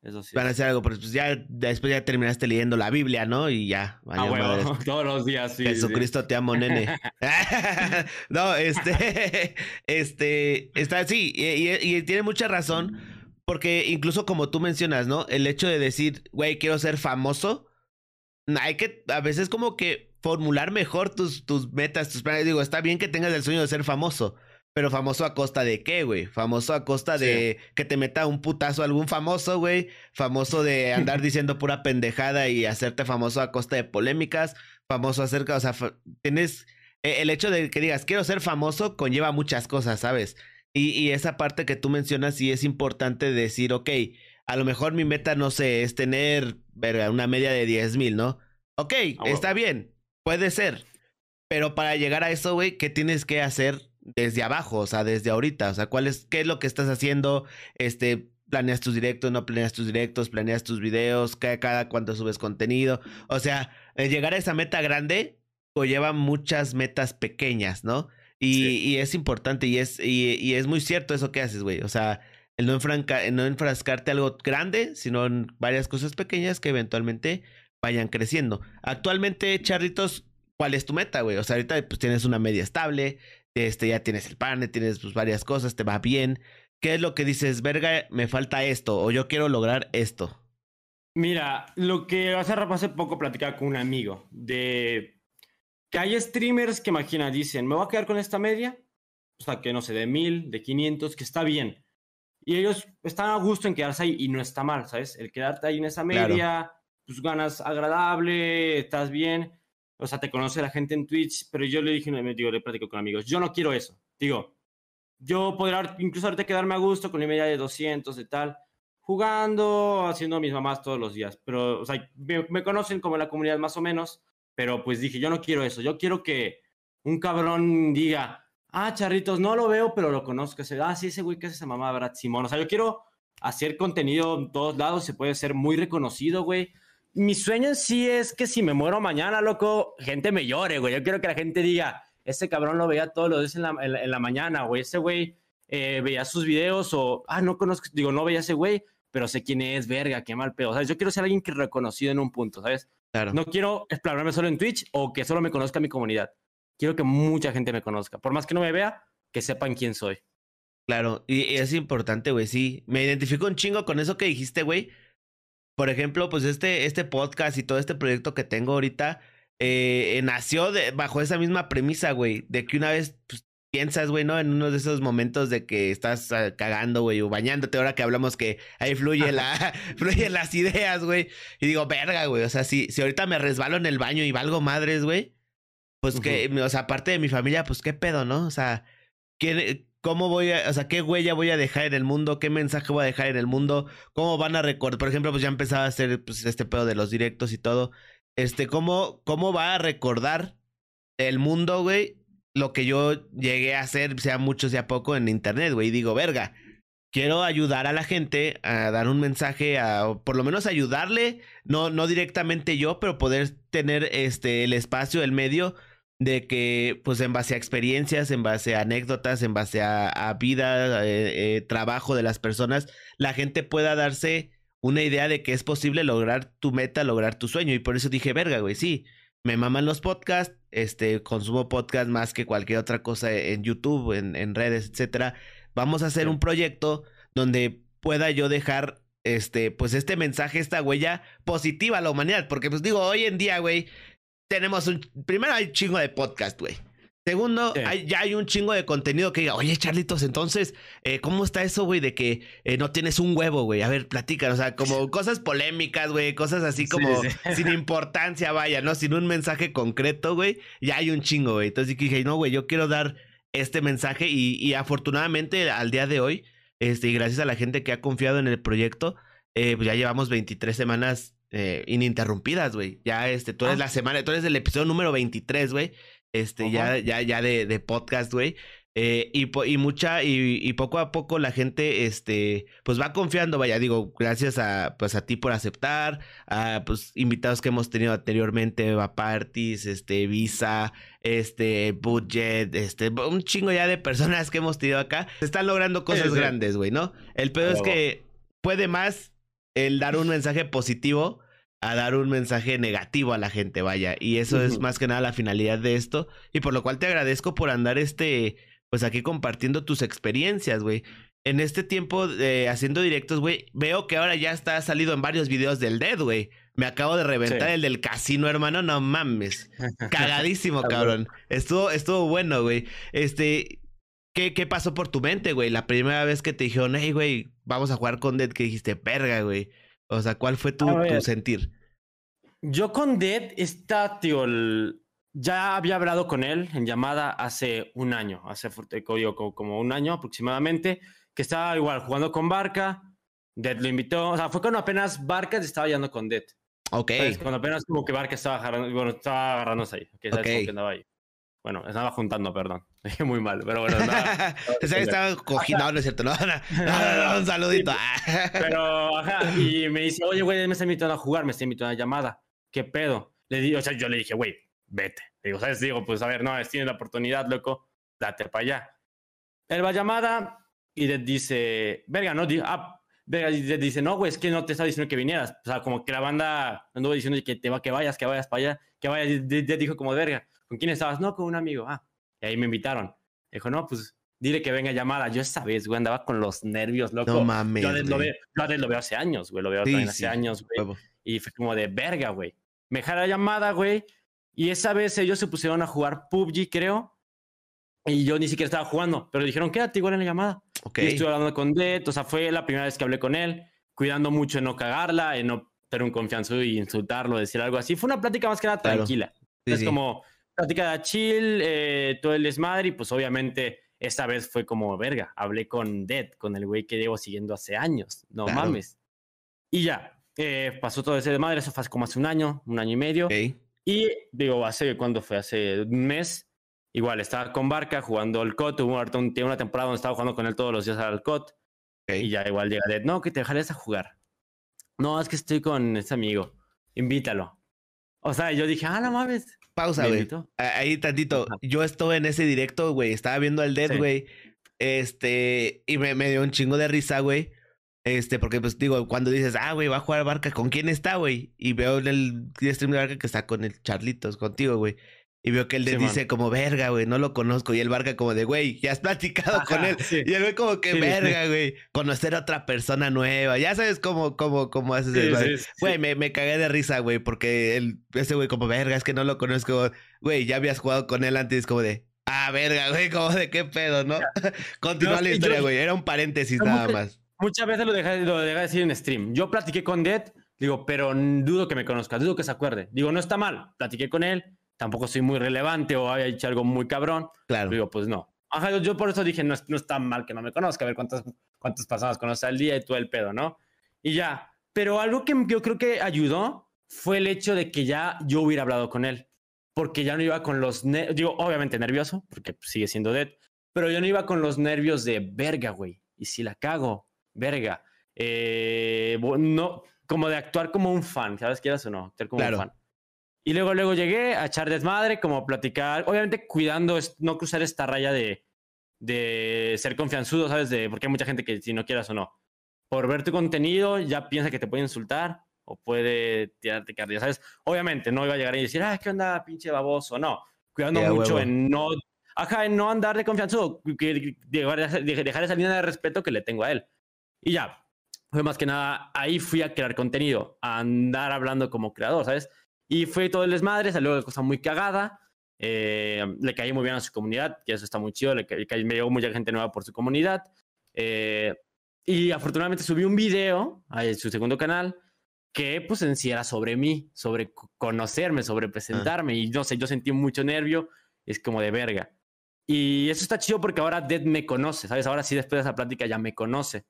Eso sí. Van a hacer algo, pero pues ya después ya terminaste leyendo la Biblia, ¿no? Y ya. Ah, bueno, todos los días, sí. Jesucristo te amo, nene. no, este, este, está así, y, tiene mucha razón, porque incluso como tú mencionas, ¿no? El hecho de decir, güey, quiero ser famoso, hay que, a veces como que formular mejor tus, tus metas, tus planes. Digo, está bien que tengas el sueño de ser famoso, pero famoso a costa de qué, güey? Famoso a costa de que te meta un putazo algún famoso, güey. Famoso de andar diciendo pura pendejada y hacerte famoso a costa de polémicas. Famoso acerca, o sea, tienes e, el hecho de que digas quiero ser famoso conlleva muchas cosas, ¿sabes? Y, y esa parte que tú mencionas sí es importante decir, ok, a lo mejor mi meta, no sé, es tener verga, una media de 10 mil, ¿no? Ok, ah, está bien, puede ser. Pero para llegar a eso, güey, ¿qué tienes que hacer desde abajo? O sea, desde ahorita. O sea, ¿cuál es, qué es lo que estás haciendo? Este, planeas tus directos, no planeas tus directos, planeas tus videos, cada, cada cuánto subes contenido. O sea, llegar a esa meta grande lleva muchas metas pequeñas, ¿no? Y, es importante y es, y, es muy cierto eso que haces, güey. O sea, el no, no enfrascarte algo grande, sino en varias cosas pequeñas que eventualmente vayan creciendo. Actualmente, Charritos, ¿cuál es tu meta, güey? O sea, ahorita pues tienes una media estable, este, ya tienes el pan, tienes pues, varias cosas, te va bien. ¿Qué es lo que dices, verga, me falta esto o yo quiero lograr esto? Mira, lo que hace, hace poco platicaba con un amigo de que hay streamers que imagina, dicen, me voy a quedar con esta media, o sea, que no sé, de mil, de 500, que está bien. Y ellos están a gusto en quedarse ahí y no está mal, ¿sabes? El quedarte ahí en esa media, pues ganas agradable, estás bien, o sea, te conoce la gente en Twitch, pero yo le dije, digo, le platico con amigos, yo no quiero eso. Digo, yo podría incluso ahorita quedarme a gusto con mi media de 200 y tal, jugando, haciendo mis mamás todos los días, pero, o sea, me, conocen como la comunidad más o menos, pero pues dije, yo no quiero eso, yo quiero que un cabrón diga, ah, charritos, no lo veo, pero lo conozco, ah, sí, ese güey que es esa mamá, Brad Simón, o sea, yo quiero hacer contenido en todos lados, se puede ser muy reconocido, güey, mi sueño en sí es que si me muero mañana, loco, gente me llore, güey. Yo quiero que la gente diga, ese cabrón lo veía todos los días en la, en, la mañana, güey. Ese güey eh, veía sus videos o, ah, no conozco, digo, no veía ese güey, pero sé quién es, verga, qué mal pedo. ¿Sabes? Yo quiero ser alguien que reconocido en un punto, ¿sabes? Claro. No quiero explorarme solo en Twitch o que solo me conozca mi comunidad. Quiero que mucha gente me conozca. Por más que no me vea, que sepan quién soy. Claro, y es importante, güey, sí. Me identifico un chingo con eso que dijiste, güey por ejemplo, pues este, este podcast y todo este proyecto que tengo ahorita eh, nació de, bajo esa misma premisa, güey, de que una vez pues, piensas, güey, ¿no? En uno de esos momentos de que estás ah, cagando, güey, o bañándote, ahora que hablamos que ahí fluye la, fluyen las ideas, güey. Y digo, verga, güey, o sea, si, si ahorita me resbalo en el baño y valgo madres, güey, pues que, o sea, aparte de mi familia, pues qué pedo, ¿no? O sea, ¿quién, ¿Cómo voy a, o sea, qué huella voy a dejar en el mundo? ¿Qué mensaje voy a dejar en el mundo? ¿Cómo van a recordar? Por ejemplo, pues ya empezaba a hacer pues, este pedo de los directos y todo. Este, ¿cómo, cómo va a recordar el mundo, güey? Lo que yo llegué a hacer, sea mucho, sea poco, en internet, güey. Y digo, verga, quiero ayudar a la gente a dar un mensaje, a por lo menos ayudarle, no, no directamente yo, pero poder tener este, el espacio, el medio de que pues en base a experiencias, en base a anécdotas, en base a, vida, eh, eh, trabajo de las personas, la gente pueda darse una idea de que es posible lograr tu meta, lograr tu sueño. Y por eso dije, verga, güey, sí, me maman los podcasts, este, consumo podcast más que cualquier otra cosa en YouTube, en, en redes, etcétera. Vamos a hacer un proyecto donde pueda yo dejar este, pues este mensaje, esta huella positiva a la humanidad. Porque, pues digo, hoy en día, güey, tenemos un. Primero hay un chingo de podcast, güey. Segundo, hay, ya hay un chingo de contenido que diga, oye, Charlitos, entonces, eh, ¿cómo está eso, güey, de que eh, no tienes un huevo, güey? A ver, platica, o sea, como cosas polémicas, güey, cosas así como sin importancia, vaya, ¿no? Sin un mensaje concreto, güey, ya hay un chingo, güey. Entonces dije, no, güey, yo quiero dar este mensaje y, y, afortunadamente al día de hoy, este, y gracias a la gente que ha confiado en el proyecto, eh, pues ya llevamos 23 semanas eh, ininterrumpidas, güey. Ya, este, tú eres ah. la semana, tú eres el episodio número 23, güey. Este, ya, ya, ya de, de podcast, güey. Eh, y, y, mucha, y, y, poco a poco la gente, este, pues va confiando, vaya, digo, gracias a, pues a ti por aceptar, a, pues, invitados que hemos tenido anteriormente, Parties, este, Visa, este, Budget, este, un chingo ya de personas que hemos tenido acá, se están logrando cosas grandes, güey, ¿no? El pedo es que puede más el dar un mensaje positivo a dar un mensaje negativo a la gente, vaya. Y eso es más que nada la finalidad de esto. Y por lo cual te agradezco por andar este, pues aquí compartiendo tus experiencias, güey. En este tiempo de haciendo directos, güey, veo que ahora ya está salido en varios videos del Dead, güey. Me acabo de reventar el del casino, hermano, no mames. Cagadísimo, cabrón. Estuvo, estuvo bueno, güey. Este, ¿Qué, ¿Qué pasó por tu mente, güey? La primera vez que te dijeron, hey, güey, vamos a jugar con Dead, que dijiste, verga, güey. O sea, ¿cuál fue tu, tu sentir? Yo con Dead, está, tío, ya había hablado con él en llamada hace un año, hace como un año aproximadamente, que estaba igual jugando con Barca. Dead lo invitó, o sea, fue cuando apenas Barca estaba yendo con Dead. Ok. Cuando apenas como que Barca estaba agarrando, bueno, estaba agarrándose ahí, que sabes que andaba ahí. Bueno, estaba juntando, perdón. Dije muy mal, pero bueno. Nada, estaba cogiendo, no, es cierto, no, no, un saludito. pero, ajá, y me dice, oye, güey, me está invitando a jugar, me está invitando a una llamada. ¿Qué pedo? Le digo, o sea, yo le dije, güey, vete. Digo, ¿sabes? Digo, pues a ver, no, tienes la oportunidad, loco, date para allá. Él va a llamada y le dice, verga, no, ah, verga, le dice, no, güey, es que no te estaba diciendo que vinieras. O sea, como que la banda anduvo diciendo que, te va, que vayas, que vayas para allá, que vayas. Y dijo como, verga, ¿Con quién estabas? No, con un amigo. Ah, y ahí me invitaron. Dijo, no, pues dile que venga llamada. Yo esa vez, güey, andaba con los nervios, loco. No mames. Yo lo veo, lo veo hace años, güey. Lo veo también hace años, güey. Y fue como de verga, güey. Me jala la llamada, güey. Y esa vez ellos se pusieron a jugar PUBG, creo. Y yo ni siquiera estaba jugando, pero dijeron, quédate igual en la llamada. Ok. Y estuve hablando con Det, o sea, fue la primera vez que hablé con él, cuidando mucho de no cagarla, en no tener un confianza y insultarlo, decir algo así. Fue una plática más que nada tranquila. es como, plática de chill, eh, todo el desmadre, y pues obviamente esta vez fue como verga. Hablé con Dead, con el güey que llevo siguiendo hace años. No mames. Y ya, eh, pasó todo ese desmadre, eso fue como hace un año, un año y medio. Y digo, hace, cuando fue? Hace un mes. Igual, estaba con Barca jugando al COT. Hubo una temporada donde estaba jugando con él todos los días al COT. Y ya igual llega Dead. No, que te dejarías a jugar. No, es que estoy con ese amigo. Invítalo. O sea, yo dije, ah, no mames. Pausa, güey. Ahí tantito. Yo estuve en ese directo, güey. Estaba viendo al Dead, güey. Este, y me, dio un chingo de risa, güey. Este, porque pues digo, cuando dices, ah, güey, va a jugar Barca, ¿con quién está, güey? Y veo en el stream de Barca que está con el Charlitos, contigo, güey. Y veo que él le dice como, verga, güey, no lo conozco. Y el Barca como de, güey, ya has platicado con él. Y él güey como que, verga, güey, conocer a otra persona nueva. Ya sabes cómo, cómo, cómo haces el Güey, me, me cagué de risa, güey, porque él, ese güey como, verga, es que no lo conozco. Güey, ya habías jugado con él antes, como de, ah, verga, güey, como de qué pedo, ¿no? Continúa la historia, güey. Era un paréntesis nada más. Muchas veces lo dejé, lo dejé decir en stream. Yo platiqué con Dead, digo, pero dudo que me conozca, dudo que se acuerde. Digo, no está mal. Platiqué con él tampoco soy muy relevante o haya hecho algo muy cabrón. Claro. Digo, pues no. Ajá, yo, por eso dije, no, no es tan mal que no me conozca, a ver cuántas, cuántas personas conoce al día y todo el pedo, ¿no? Y ya. Pero algo que yo creo que ayudó fue el hecho de que ya yo hubiera hablado con él. Porque ya no iba con los, digo, obviamente nervioso, porque sigue siendo dead, pero yo no iba con los nervios de verga, güey. Y si la cago, verga. Eh, no, como de actuar como un fan, ¿sabes? ¿Quieras o no? Actuar como un fan. Y luego, luego llegué a echar desmadre, como platicar, obviamente cuidando no cruzar esta raya de, de ser confianzudo, ¿sabes? De, porque hay mucha gente que si no quieras o no, por ver tu contenido ya piensa que te puede insultar o puede tirarte carrilla, ¿sabes? Obviamente no iba a llegar y decir, ah, ¿qué onda, pinche baboso? No, cuidando mucho en no, ajá, en no andar de confianzudo, que, dejar, dejar esa línea de respeto que le tengo a él. Y ya, fue más que nada, ahí fui a crear contenido, a andar hablando como creador, ¿sabes? Y fue todo el desmadre, salió la cosa muy cagada. Eh, le caí muy bien a su comunidad, que eso está muy chido. Le, caí, me llegó mucha gente nueva por su comunidad. Eh, y afortunadamente subí un video a su segundo canal que pues en sí era sobre mí, sobre conocerme, sobre presentarme. Ah. Y no sé, yo sentí mucho nervio, es como de verga. Y eso está chido porque ahora Dead me conoce, ¿sabes? Ahora sí, después de esa plática ya me conoce.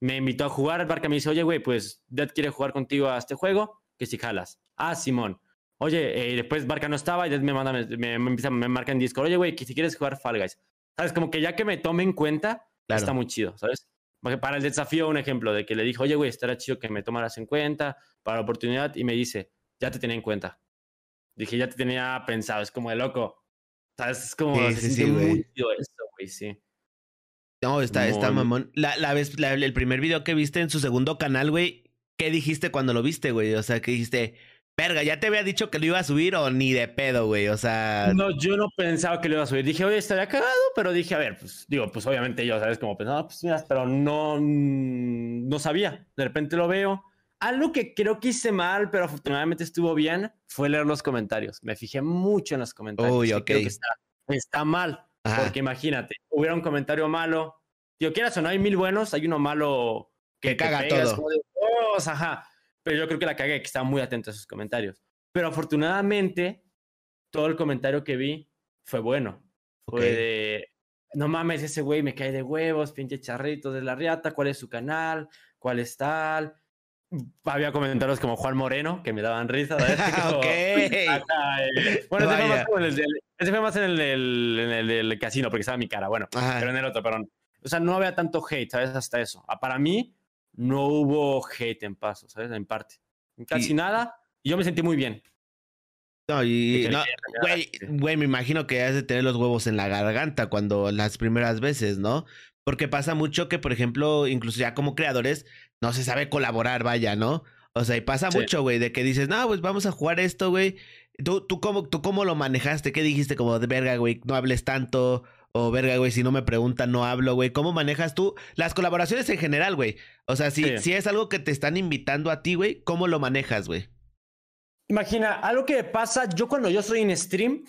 Me invitó a jugar, el barca me dice, oye, güey, pues Dead quiere jugar contigo a este juego que si jalas. Ah, Simón. Oye, eh, después Barca no estaba y me manda, me, me, me marca en Discord. Oye, güey, que si quieres jugar Fall Guys. ¿Sabes? Como que ya que me tome en cuenta, está muy chido, ¿sabes? Porque para el desafío, un ejemplo de que le dije, oye, güey, estará chido que me tomaras en cuenta para la oportunidad. Y me dice, ya te tenía en cuenta. Dije, ya te tenía pensado. Es como de loco. ¿Sabes? Es como, sí, se sí, muy chido eso, güey, sí. No, está, está mamón. La, la vez, el primer video que viste en su segundo canal, güey, ¿qué dijiste cuando lo viste, güey? O sea, que dijiste, verga, ya te había dicho que lo iba a subir o ni de pedo, güey. O sea. No, yo no pensaba que lo iba a subir. Dije, oye, estaría cagado, pero dije, a ver, pues digo, pues obviamente yo, ¿sabes? Como pensaba, pues mira, pero no, no sabía. De repente lo veo. Algo que creo que hice mal, pero afortunadamente estuvo bien, fue leer los comentarios. Me fijé mucho en los comentarios. Uy, ok. Creo que está, está mal. Porque imagínate, hubiera un comentario malo. Digo, quieras o no, hay mil buenos, hay uno malo que, caga todo. Ajá. Pero yo creo que la cagué, que estaba muy atento a sus comentarios. Pero afortunadamente, todo el comentario que vi fue bueno. Fue de, no mames, ese güey me cae de huevos, pinche charrito de la riata, ¿cuál es su canal? cuál es tal. Había comentarios como Juan Moreno, que me daban risa. Bueno, ese fue, más en el, del, casino, porque estaba mi cara, bueno, pero en el otro, perdón. O sea, no había tanto hate, ¿sabes? Hasta eso. Ah, para mí, no hubo hate en paso, ¿sabes? En parte. Casi nada. Y yo me sentí muy bien. No, y güey, güey, me imagino que has de tener los huevos en la garganta cuando las primeras veces, ¿no? Porque pasa mucho que, por ejemplo, incluso ya como creadores, no se sabe colaborar, vaya, ¿no? O sea, y pasa mucho, güey, de que dices, no, pues vamos a jugar esto, güey. ¿Tú, tú, cómo, ¿Tú cómo lo manejaste? ¿Qué dijiste? Como de verga, güey, no hables tanto. O verga, güey, si no me preguntan, no hablo, güey. ¿Cómo manejas tú las colaboraciones en general, güey? O sea, si, si es algo que te están invitando a ti, güey, ¿cómo lo manejas, güey? Imagina, algo que pasa, yo cuando yo estoy en stream,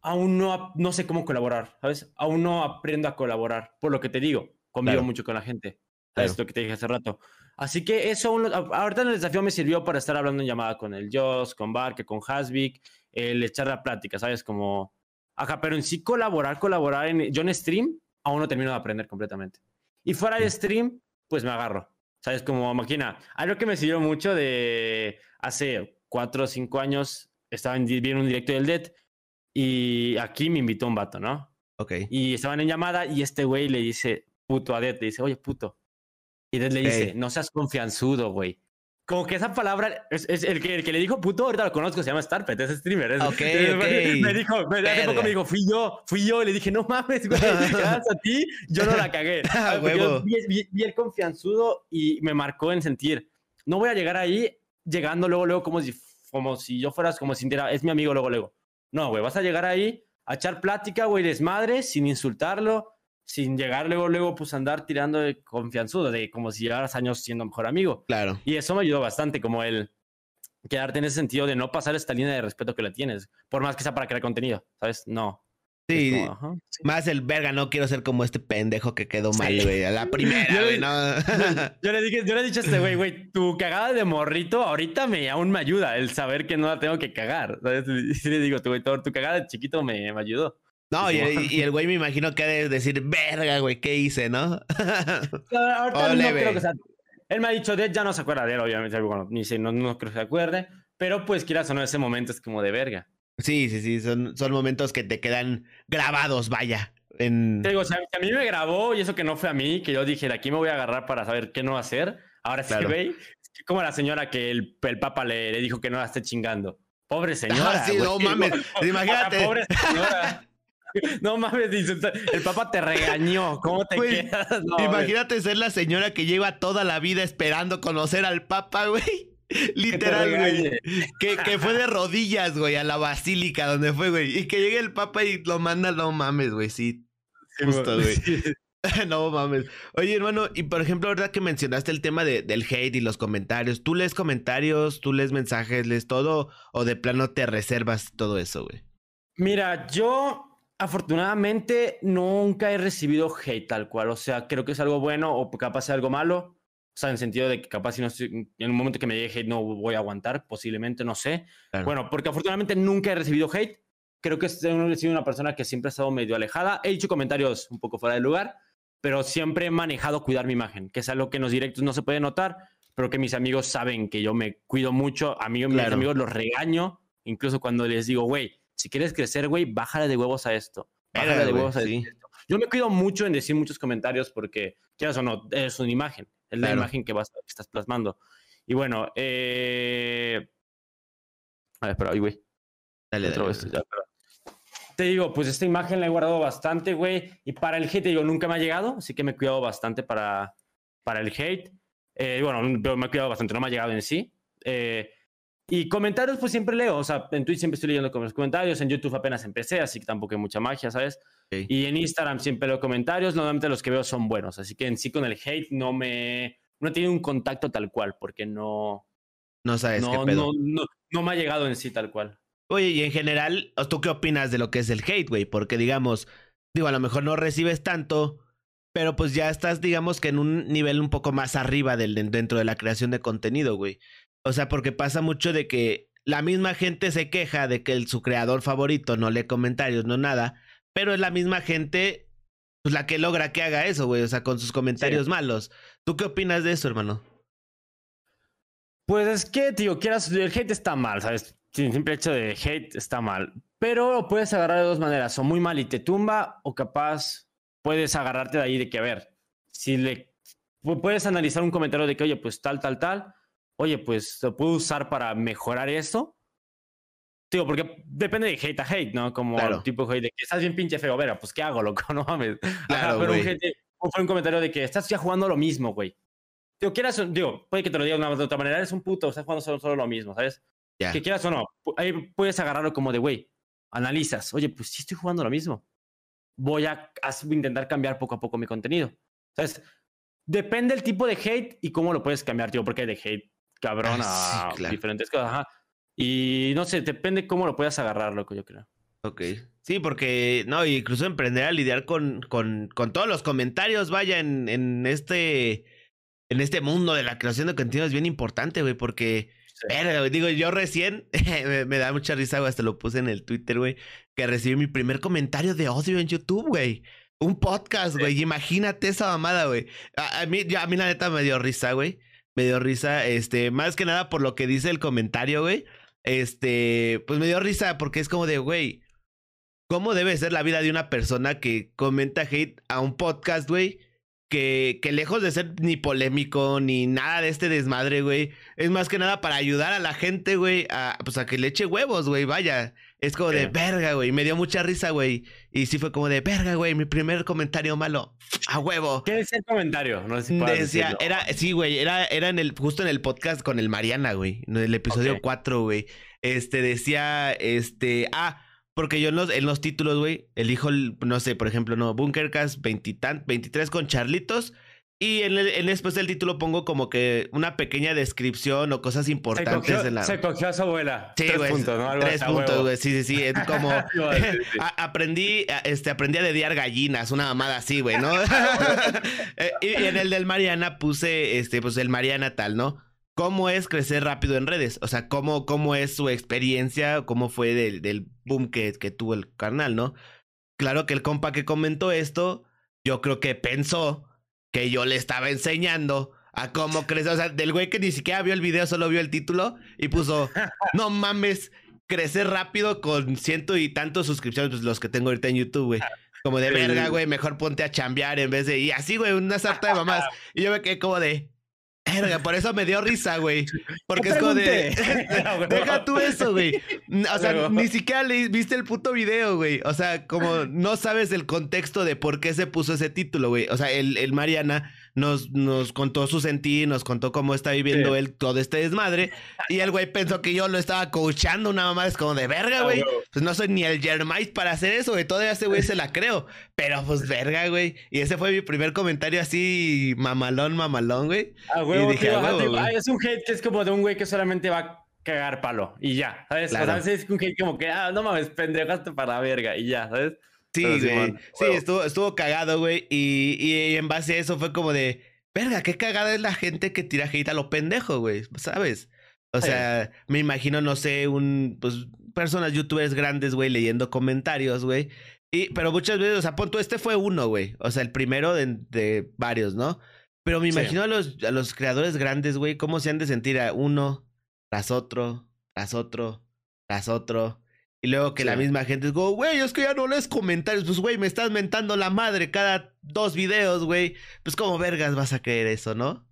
aún no, no sé cómo colaborar, ¿sabes? Aún no aprendo a colaborar, por lo que te digo, convivo mucho con la gente, ¿sabes? Lo que te dije hace rato. Así que eso, ahorita en el desafío me sirvió para estar hablando en llamada con el Joss, con Barque, con Hasvik, el echar la plática, ¿sabes? Como, ajá, pero en sí colaborar, colaborar, en, yo en stream aún no termino de aprender completamente. Y fuera de stream, pues me agarro, ¿sabes? Como máquina. Algo que me sirvió mucho de hace cuatro o cinco años estaba en, viendo un directo del Dead y aquí me invitó un vato, ¿no? Ok. Y estaban en llamada y este güey le dice, puto a Dead, le dice, oye, puto. Y Dead le dice, no seas confianzudo, güey. Como que esa palabra, es, el, que, el que le dijo puto, ahorita lo conozco, se llama Starpet, es streamer. Es, Me dijo, me, hace poco me dijo, fui yo, fui yo. Y le dije, no mames, güey, gracias a ti, yo no la cagué. Ah, vi, vi, el confianzudo y me marcó en sentir, no voy a llegar ahí llegando luego, luego, como si, como si yo fueras, como si es mi amigo luego, luego. No, güey, vas a llegar ahí a echar plática, güey, desmadre, sin insultarlo, sin llegar luego, luego, pues andar tirando de confianzudo, de como si llevaras años siendo mejor amigo. Claro. Y eso me ayudó bastante, como el quedarte en ese sentido de no pasar esta línea de respeto que le tienes, por más que sea para crear contenido, ¿sabes? No. Sí, más el verga, no quiero ser como este pendejo que quedó mal, güey. A la primera, güey, no. yo, le dije, yo le dicho a este güey, güey, tu cagada de morrito ahorita me aún me ayuda el saber que no la tengo que cagar. ¿sabes? Y le digo, tu, güey, tu, cagada de chiquito me, me ayudó. No, y, el güey me imagino que ha de decir, verga, güey, ¿qué hice, no? ahorita no creo que sea. Él me ha dicho, de ya no se acuerda de él, obviamente, bueno, ni sé, no, no creo que se acuerde, pero pues quieras o no, ese momento es como de verga. Sí, sí, sí, son, son momentos que te quedan grabados, vaya. En... Te digo, si a, mí me grabó y eso que no fue a mí, que yo dije, de aquí me voy a agarrar para saber qué no hacer. Ahora sí, güey, como la señora que el, el papa le, le, dijo que no la esté chingando. Pobre ah, señora. sí, no mames, imagínate. Pobre señora. No mames, el papá te regañó. ¿Cómo te quedas? imagínate ser la señora que lleva toda la vida esperando conocer al papa, güey. Literal, güey. Que, que, fue de rodillas, güey, a la basílica donde fue, güey. Y que llegue el papa y lo manda, no mames, güey, sí. Justo, güey. no mames. Oye, hermano, y por ejemplo, ¿verdad que mencionaste el tema de, del hate y los comentarios? ¿Tú lees comentarios, tú lees mensajes, lees todo? ¿O de plano te reservas todo eso, güey? Mira, yo afortunadamente nunca he recibido hate tal cual. O sea, creo que es algo bueno o capaz de algo malo. O sea, en el sentido de que capaz si no estoy, en un momento que me llegue hate no voy a aguantar, posiblemente, no sé. Bueno, porque afortunadamente nunca he recibido hate. Creo que he sido una persona que siempre ha estado medio alejada. He hecho comentarios un poco fuera de lugar, pero siempre he manejado cuidar mi imagen, que es algo que en los directos no se puede notar, pero que mis amigos saben que yo me cuido mucho. A mí, mis amigos los regaño, incluso cuando les digo, güey, si quieres crecer, güey, bájale de huevos a esto. Bájale de huevos a esto. Yo me cuido mucho en decir muchos comentarios porque, quieras o no, es una imagen. Es la imagen que, vas, estás plasmando. Y bueno, eh... A ver, espera, ahí, güey. Dale, dale, Te digo, pues esta imagen la he guardado bastante, güey. Y para el hate, te digo, nunca me ha llegado, así que me he cuidado bastante para, para el hate. Eh, bueno, me he cuidado bastante, no me ha llegado en sí. Eh, y comentarios, pues siempre leo. O sea, en Twitch siempre estoy leyendo los comentarios. En YouTube apenas empecé, así que tampoco hay mucha magia, ¿sabes? Y en Instagram siempre leo comentarios. Normalmente los que veo son buenos. Así que en sí con el hate no me. No tenido un contacto tal cual, porque no. No sabes no, qué pedo. No, no, no me ha llegado en sí tal cual. Oye, y en general, ¿tú qué opinas de lo que es el hate, güey? Porque digamos, digo, a lo mejor no recibes tanto, pero pues ya estás, digamos que en un nivel un poco más arriba del, dentro de la creación de contenido, güey. O sea, porque pasa mucho de que la misma gente se queja de que el, su creador favorito no lee comentarios, no nada, pero es la misma gente pues la que logra que haga eso, güey, o sea, con sus comentarios malos. ¿Tú qué opinas de eso, hermano? Pues es que, tío, quieras, el hate está mal, ¿sabes? Sin simple hecho de hate está mal. Pero lo puedes agarrar de dos maneras, o muy mal y te tumba, o capaz puedes agarrarte de ahí de que, a ver, si le puedes analizar un comentario de que, oye, pues tal, tal, tal, oye, pues lo puedo usar para mejorar esto. Tío, porque depende de hate a hate, ¿no? Como el tipo de hate de que estás bien pinche feo, ver, pues ¿qué hago, loco? No mames. Claro, pero un hate, fue un comentario de que estás ya jugando lo mismo, güey. Digo, quieras, digo, puede que te lo diga de otra manera, eres un puto, estás jugando solo, solo lo mismo, ¿sabes? Que quieras o no, ahí puedes agarrarlo como de, güey, analizas, oye, pues sí estoy jugando lo mismo. Voy a, intentar cambiar poco a poco mi contenido. ¿Sabes? Depende el tipo de hate y cómo lo puedes cambiar, tío, porque hay de hate cabrón ah, a diferentes cosas. Ajá. Y no sé, depende cómo lo puedas agarrar, loco, yo creo. Ok. Sí, porque, no, incluso emprender a lidiar con, con, con todos los comentarios, vaya, en, en este en este mundo de la creación de contenido es bien importante, güey, porque, digo, yo recién, me, da mucha risa, güey, hasta lo puse en el Twitter, güey, que recibí mi primer comentario de odio en YouTube, güey. Un podcast, güey, imagínate esa mamada, güey. A, mí, a mí la neta me dio risa, güey. Me dio risa, este, más que nada por lo que dice el comentario, güey. Este, pues me dio risa porque es como de, güey, ¿cómo debe ser la vida de una persona que comenta hate a un podcast, güey? que, que lejos de ser ni polémico ni nada de este desmadre, güey, es más que nada para ayudar a la gente, güey, a, pues a que le eche huevos, güey, vaya. Es como de verga, güey. Me dio mucha risa, güey. Y sí fue como de verga, güey. Mi primer comentario malo. A huevo. ¿Qué decía el comentario? No sé si Decía, era, sí, güey. Era, era en el, justo en el podcast con el Mariana, güey. En el episodio 4, güey. Este decía, este, ah, porque yo en los, en los títulos, güey, elijo, no sé, por ejemplo, no, Bunkercast 23 con Charlitos. Y en, el, en después del título pongo como que una pequeña descripción o cosas importantes se en la. Se cogió a su abuela. Sí, tres puntos, ¿no? tres puntos, güey. Sí, sí, sí. Es como. aprendí, este, aprendí a dediar gallinas, una mamada así, güey, ¿no? Eh, y, y, en el del Mariana puse, este, pues el Mariana tal, ¿no? cómo es crecer rápido en redes. O sea, cómo, cómo es su experiencia, cómo fue del, del boom que, que, tuvo el canal, ¿no? Claro que el compa que comentó esto, yo creo que pensó que yo le estaba enseñando a cómo crecer. O sea, del güey que ni siquiera vio el video, solo vio el título y puso, no mames, crecer rápido con ciento y tantos suscripciones, pues los que tengo ahorita en YouTube, güey. Como de verga, güey, mejor ponte a chambear en vez de... Y así, güey, una sarta de mamás. Y yo me quedé como de... Por eso me dio risa, güey. Porque es como de. Deja tú eso, güey. O sea, ni siquiera le viste el puto video, güey. O sea, como no sabes el contexto de por qué se puso ese título, güey. O sea, el, el Mariana nos, nos contó su sentir, nos contó cómo está viviendo él todo este desmadre. Y el güey pensó que yo lo estaba coachando una mamá. Es como de verga, güey. Pues no soy ni el Jermite para hacer eso, güey. Todavía ese güey se la creo. Pero pues verga, güey. Y ese fue mi primer comentario así, mamalón, mamalón, güey. Ah, güey. Y dije, es un hate que es como de un güey que solamente va a cagar palo. Y ya, ¿sabes? O sea, es un hate como que, ah, no mames, pendejaste para la verga. Y ya, ¿sabes? Sí, güey. Sí, estuvo, estuvo cagado, güey. Y, y, en base a eso fue como de, verga, qué cagada es la gente que tira hate a lo pendejo, güey. ¿Sabes? O sea, me imagino, no sé, un, pues, personas, youtubers grandes, güey, leyendo comentarios, güey. Y, pero muchas veces, o sea, punto, este fue uno, güey. O sea, el primero de, varios, ¿no? Pero me imagino a, los, a los creadores grandes, güey, cómo se han de sentir a uno tras otro, tras otro, tras otro. Y luego que la misma gente es como, güey, es que ya no lees comentarios. Pues, güey, me estás mentando la madre cada dos videos, güey. Pues, ¿cómo vergas vas a creer eso, no?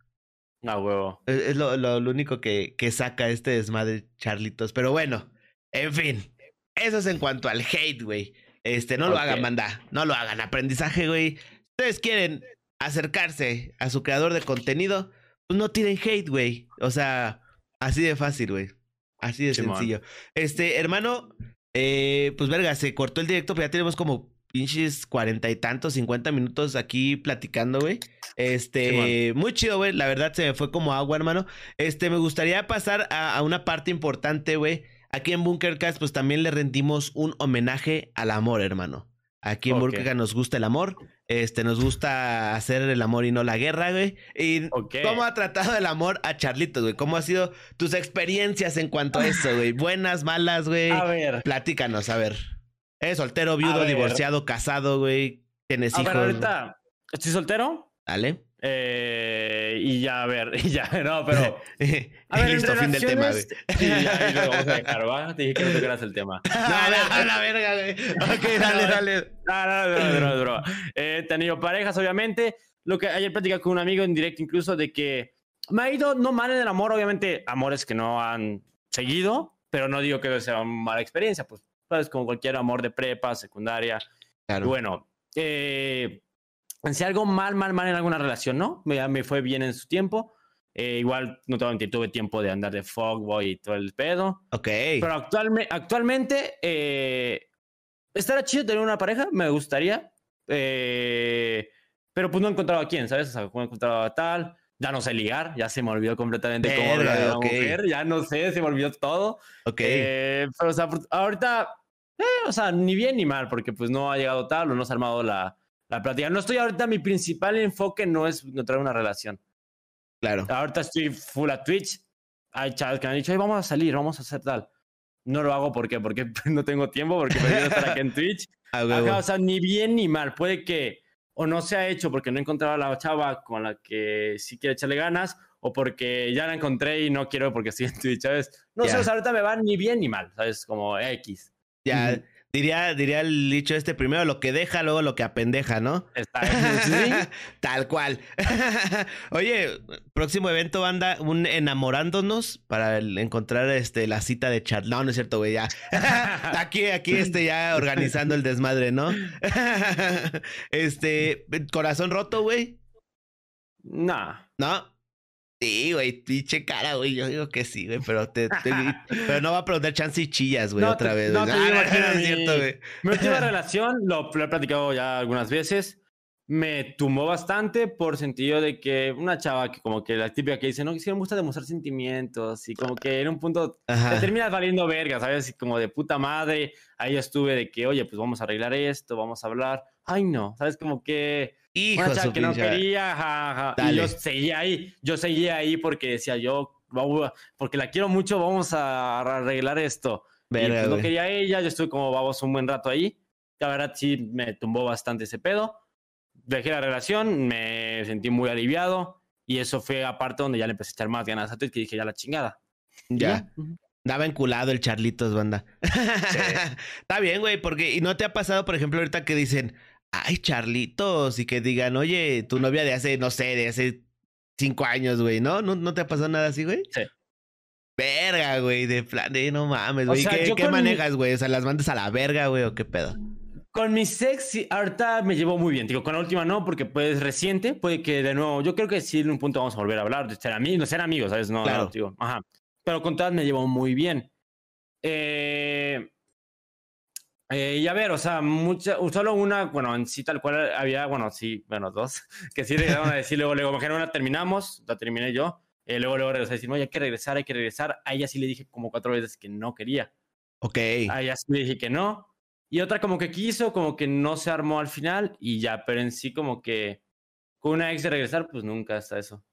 No, huevo. Es, lo, lo, único que, que saca este desmadre, Charlitos. Pero bueno, en fin. Eso es en cuanto al hate, güey. Este, no lo hagan, manda. No lo hagan. Aprendizaje, güey. Ustedes quieren acercarse a su creador de contenido, pues no tienen hate, güey. O sea, así de fácil, güey. Así de sencillo. Este, hermano, eh, pues verga, se cortó el directo, pero ya tenemos como pinches cuarenta y tantos, cincuenta minutos aquí platicando, güey. Este, muy chido, güey. La verdad se me fue como agua, hermano. Este, me gustaría pasar a, una parte importante, güey. Aquí en Bunkercast, pues también le rendimos un homenaje al amor, hermano. Aquí en Bunkercast nos gusta el amor. Este, nos gusta hacer el amor y no la guerra, güey. Y cómo ha tratado el amor a Charlitos, güey. ¿Cómo ha sido tus experiencias en cuanto a eso, güey? Buenas, malas, güey. A ver. Platícanos, a ver. ¿Es soltero, viudo, divorciado, casado, güey? ¿Tienes hijos? ahorita estoy soltero. Dale. Eh, y ya, a ver, y ya, no, pero. A ver, Listo, fin del tema, güey. Sí, ya, y luego vamos a dejar, ¿va? Te dije que no tocaras el tema. No, a la verga, güey. Ok, dale, dale. No, no, no, no, no, Eh, he tenido parejas, obviamente. Lo que ayer platicé con un amigo en directo, incluso, de que me ha ido no mal en el amor, obviamente, amores que no han seguido, pero no digo que sea una mala experiencia, pues, sabes, como cualquier amor de prepa, secundaria. Claro. bueno, eh si algo mal, mal, mal en alguna relación, ¿no? Me, me fue bien en su tiempo. Eh, igual, no te voy a mentir, tuve tiempo de andar de fogboy y todo el pedo. Ok. Pero actualmente, actualmente eh, estaría chido tener una pareja, me gustaría. Eh, pero pues no he encontrado a quién, ¿sabes? O sea, no he encontrado a tal. Ya no sé ligar, ya se me olvidó completamente cómo hablar de una mujer. Ya no sé, se me olvidó todo. Ok. pero, o sea, ahorita, o sea, ni bien ni mal, porque pues no ha llegado tal o no se ha armado la la plática. No estoy ahorita, mi principal enfoque no es encontrar una relación. Claro. Ahorita estoy full a Twitch. Hay chavos que me han dicho, vamos a salir, vamos a hacer tal. No lo hago ¿por qué? porque no tengo tiempo, porque prefiero estar aquí en Twitch. o sea, ni bien ni mal. Puede que o no se ha hecho porque no he encontrado a la chava con la que sí quiero echarle ganas, o porque ya la encontré y no quiero porque estoy en Twitch, ¿sabes? No sé, ahorita me va ni bien ni mal, ¿sabes? Como X. Ya, Diría, diría el dicho este, primero lo que deja, luego lo que apendeja, ¿no? Está, Tal cual. Oye, próximo evento, banda, un enamorándonos para encontrar este, la cita de chat. No, no es cierto, güey, ya. aquí, aquí, este, ya organizando el desmadre, ¿no? este, corazón roto, güey. No. ¿No? Sí, güey, pinche cara, güey. Yo digo que sí, güey, pero te, pero no va a preguntar chance y chillas, güey, otra vez. No, te digo, ah, es cierto, güey. Mi última relación, lo, lo, he platicado ya algunas veces, me tumbó bastante por sentido de que una chava que como que la típica que dice, no, que me gusta demostrar sentimientos y como que en un punto te terminas valiendo verga, ¿sabes? Y como de puta madre, ahí estuve de que, oye, pues vamos a arreglar esto, vamos a hablar. Ay, no, ¿sabes? Como que Hijo que no quería, Y yo seguía ahí, yo seguía ahí porque decía yo, porque la quiero mucho, vamos a arreglar esto. y pues no quería ella, yo estuve como vamos un buen rato ahí. La verdad sí me tumbó bastante ese pedo. Dejé la relación, me sentí muy aliviado y eso fue aparte donde ya le empecé a echar más ganas a Twitch que dije ya la chingada. Ya. Daba enculado el Charlitos, banda. Está bien, güey, porque y no te ha pasado, por ejemplo, ahorita que dicen, ay, Charlitos, y que digan, oye, tu novia de hace, no sé, de hace cinco años, güey, ¿no? ¿no? te ha pasado nada así, güey? Sí. Verga, güey, de plan, de no mames, güey. ¿Qué, manejas, güey? O sea, ¿las mandas a la verga, güey, o qué pedo? Con mi sex, ahorita me llevo muy bien. Digo, con la última no, porque pues reciente, puede que de nuevo, yo creo que sí en un punto vamos a volver a hablar de ser amigos, ser amigos, ¿sabes? No, claro. digo, ajá. Pero con todas me llevo muy bien. Eh, eh, y a ver, o sea, mucha, solo una, bueno, en sí tal cual había, bueno, sí, bueno, dos, que sí llegaron a decir luego, luego, imagínate, una terminamos, la terminé yo, eh, luego, luego regresé a decir, no, hay que regresar, hay que regresar. A ella sí le dije como cuatro veces que no quería. Ok. A ella sí le dije que no. Y otra como que quiso, como que no se armó al final y ya, pero en sí como que con una ex de regresar, pues nunca hasta eso.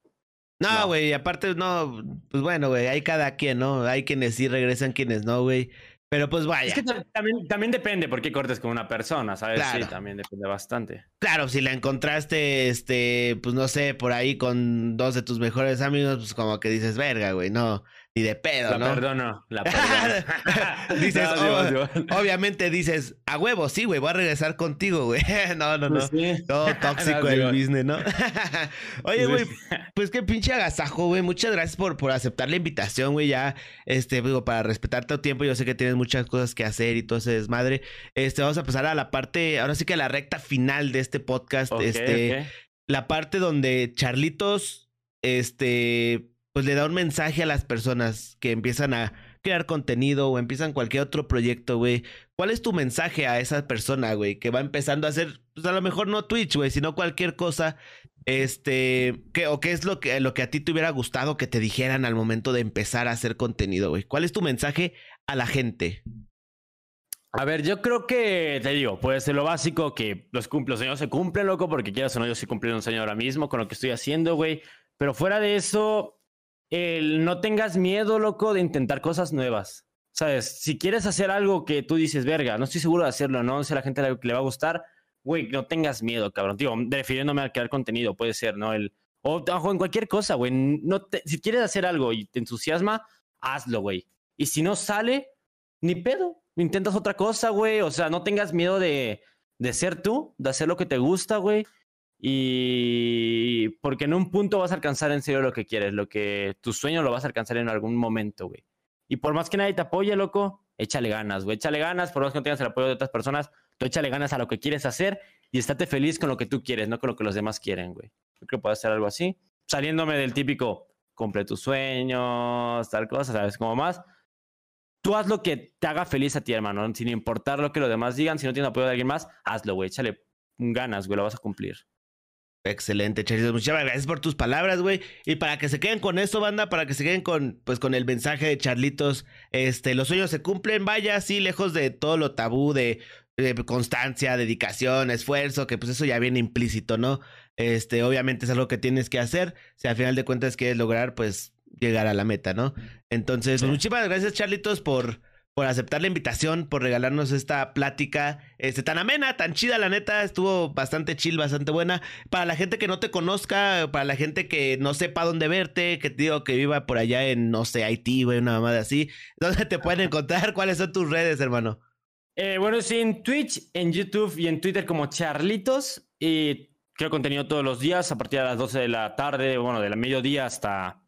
No, güey, aparte, no, pues bueno, güey, hay cada quien, ¿no? Hay quienes sí regresan, quienes no, güey. Pero pues vaya. Es que también, también depende por qué cortes con una persona, ¿sabes? Sí, también depende bastante. Claro, si la encontraste, este, pues no sé, por ahí con dos de tus mejores amigos, pues como que dices, verga, güey, no ni de pedo, la ¿no? Perdono, la perdono. dices, oh, obviamente dices, a huevo, sí, güey, voy a regresar contigo, güey. no, no, no. Todo tóxico el business, ¿no? Oye, güey, pues qué pinche agasajo, güey. Muchas gracias por, por aceptar la invitación, güey. Ya, este, digo, para respetar tu tiempo, yo sé que tienes muchas cosas que hacer y todo ese desmadre. Este, vamos a pasar a la parte, ahora sí que a la recta final de este podcast. este, la parte donde Charlitos, este pues le da un mensaje a las personas que empiezan a crear contenido o empiezan cualquier otro proyecto, güey. ¿Cuál es tu mensaje a esa persona, güey, que va empezando a hacer, pues a lo mejor no Twitch, güey, sino cualquier cosa, este, ¿qué, o qué es lo que, lo que a ti te hubiera gustado que te dijeran al momento de empezar a hacer contenido, güey? ¿Cuál es tu mensaje a la gente? A ver, yo creo que, te digo, puede ser lo básico, que los, los sueños se cumplen, loco, porque quieras o no, yo sí cumplí un sueño ahora mismo con lo que estoy haciendo, güey. Pero fuera de eso, el no tengas miedo, loco, de intentar cosas nuevas. ¿Sabes? Si quieres hacer algo que tú dices, verga, no estoy seguro de hacerlo, no sé a la gente le va a gustar, güey, no tengas miedo, cabrón. Digo, refiriéndome a crear contenido, puede ser, ¿no? El, o, en cualquier cosa, güey. No si quieres hacer algo y te entusiasma, hazlo, güey. Y si no sale, ni pedo. Intentas otra cosa, güey. O sea, no tengas miedo de, de ser tú, de hacer lo que te gusta, güey. Y porque en un punto vas a alcanzar en serio lo que quieres, lo que tu sueño lo vas a alcanzar en algún momento, güey. Y por más que nadie te apoye, loco, échale ganas, güey. Échale ganas, por más que no tengas el apoyo de otras personas, tú échale ganas a lo que quieres hacer y estate feliz con lo que tú quieres, no con lo que los demás quieren, güey. Yo creo que puede ser algo así. Saliéndome del típico, cumple tus sueños, tal cosa, ¿sabes? Como más. Tú haz lo que te haga feliz a ti, hermano, sin importar lo que los demás digan. Si no tienes apoyo de alguien más, hazlo, güey. Échale ganas, güey, lo vas a cumplir. Excelente, Charitos. Muchas gracias por tus palabras, güey. Y para que se queden con esto, banda, para que se queden con, pues, con el mensaje de Charlitos, este, los sueños se cumplen, vaya, así, lejos de todo lo tabú de, constancia, dedicación, esfuerzo, que pues eso ya viene implícito, ¿no? Este, obviamente es algo que tienes que hacer, si al final de cuentas quieres lograr, pues, llegar a la meta, ¿no? Entonces, pues, muchísimas gracias, Charlitos, por, por aceptar la invitación, por regalarnos esta plática este, tan amena, tan chida, la neta. Estuvo bastante chill, bastante buena. Para la gente que no te conozca, para la gente que no sepa dónde verte, que te digo que viva por allá en, no sé, Haití, güey, una mamada así. ¿Dónde te pueden encontrar? ¿Cuáles son tus redes, hermano? Eh, bueno, sí, en Twitch, en YouTube y en Twitter como Charlitos. Y creo contenido todos los días a partir de las 12 de la tarde, bueno, de la mediodía hasta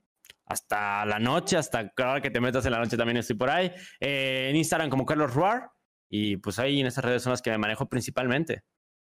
hasta la noche, hasta cada que te metas en la noche también estoy por ahí. Eh, en Instagram como Carlos Ruar. Y pues ahí en estas redes son las que me manejo principalmente.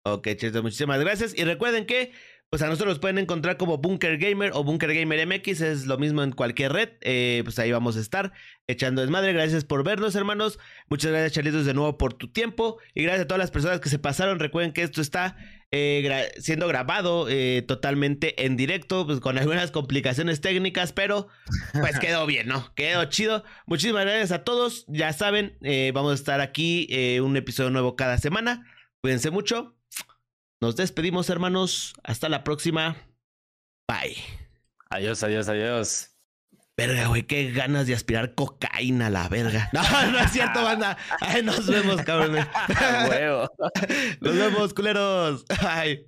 Ok, chicos, muchísimas gracias. Y recuerden que pues a nosotros los pueden encontrar como Bunker Gamer o Bunker Gamer MX, es lo mismo en cualquier red, eh, pues ahí vamos a estar echando desmadre, gracias por vernos hermanos, muchas gracias Charlitos de nuevo por tu tiempo. Y gracias a todas las personas que se pasaron, recuerden que esto está eh, siendo grabado eh, totalmente en directo, pues con algunas complicaciones técnicas, pero pues quedó bien, ¿no? Quedó chido, muchísimas gracias a todos, ya saben, vamos a estar aquí un episodio nuevo cada semana, cuídense mucho, nos despedimos, hermanos. Hasta la próxima. Bye. Adiós, adiós, adiós. Verga, güey, qué ganas de aspirar cocaína la verga. No, no es cierto, banda. Ay, nos vemos, cabrones. Nos vemos, culeros. Ay.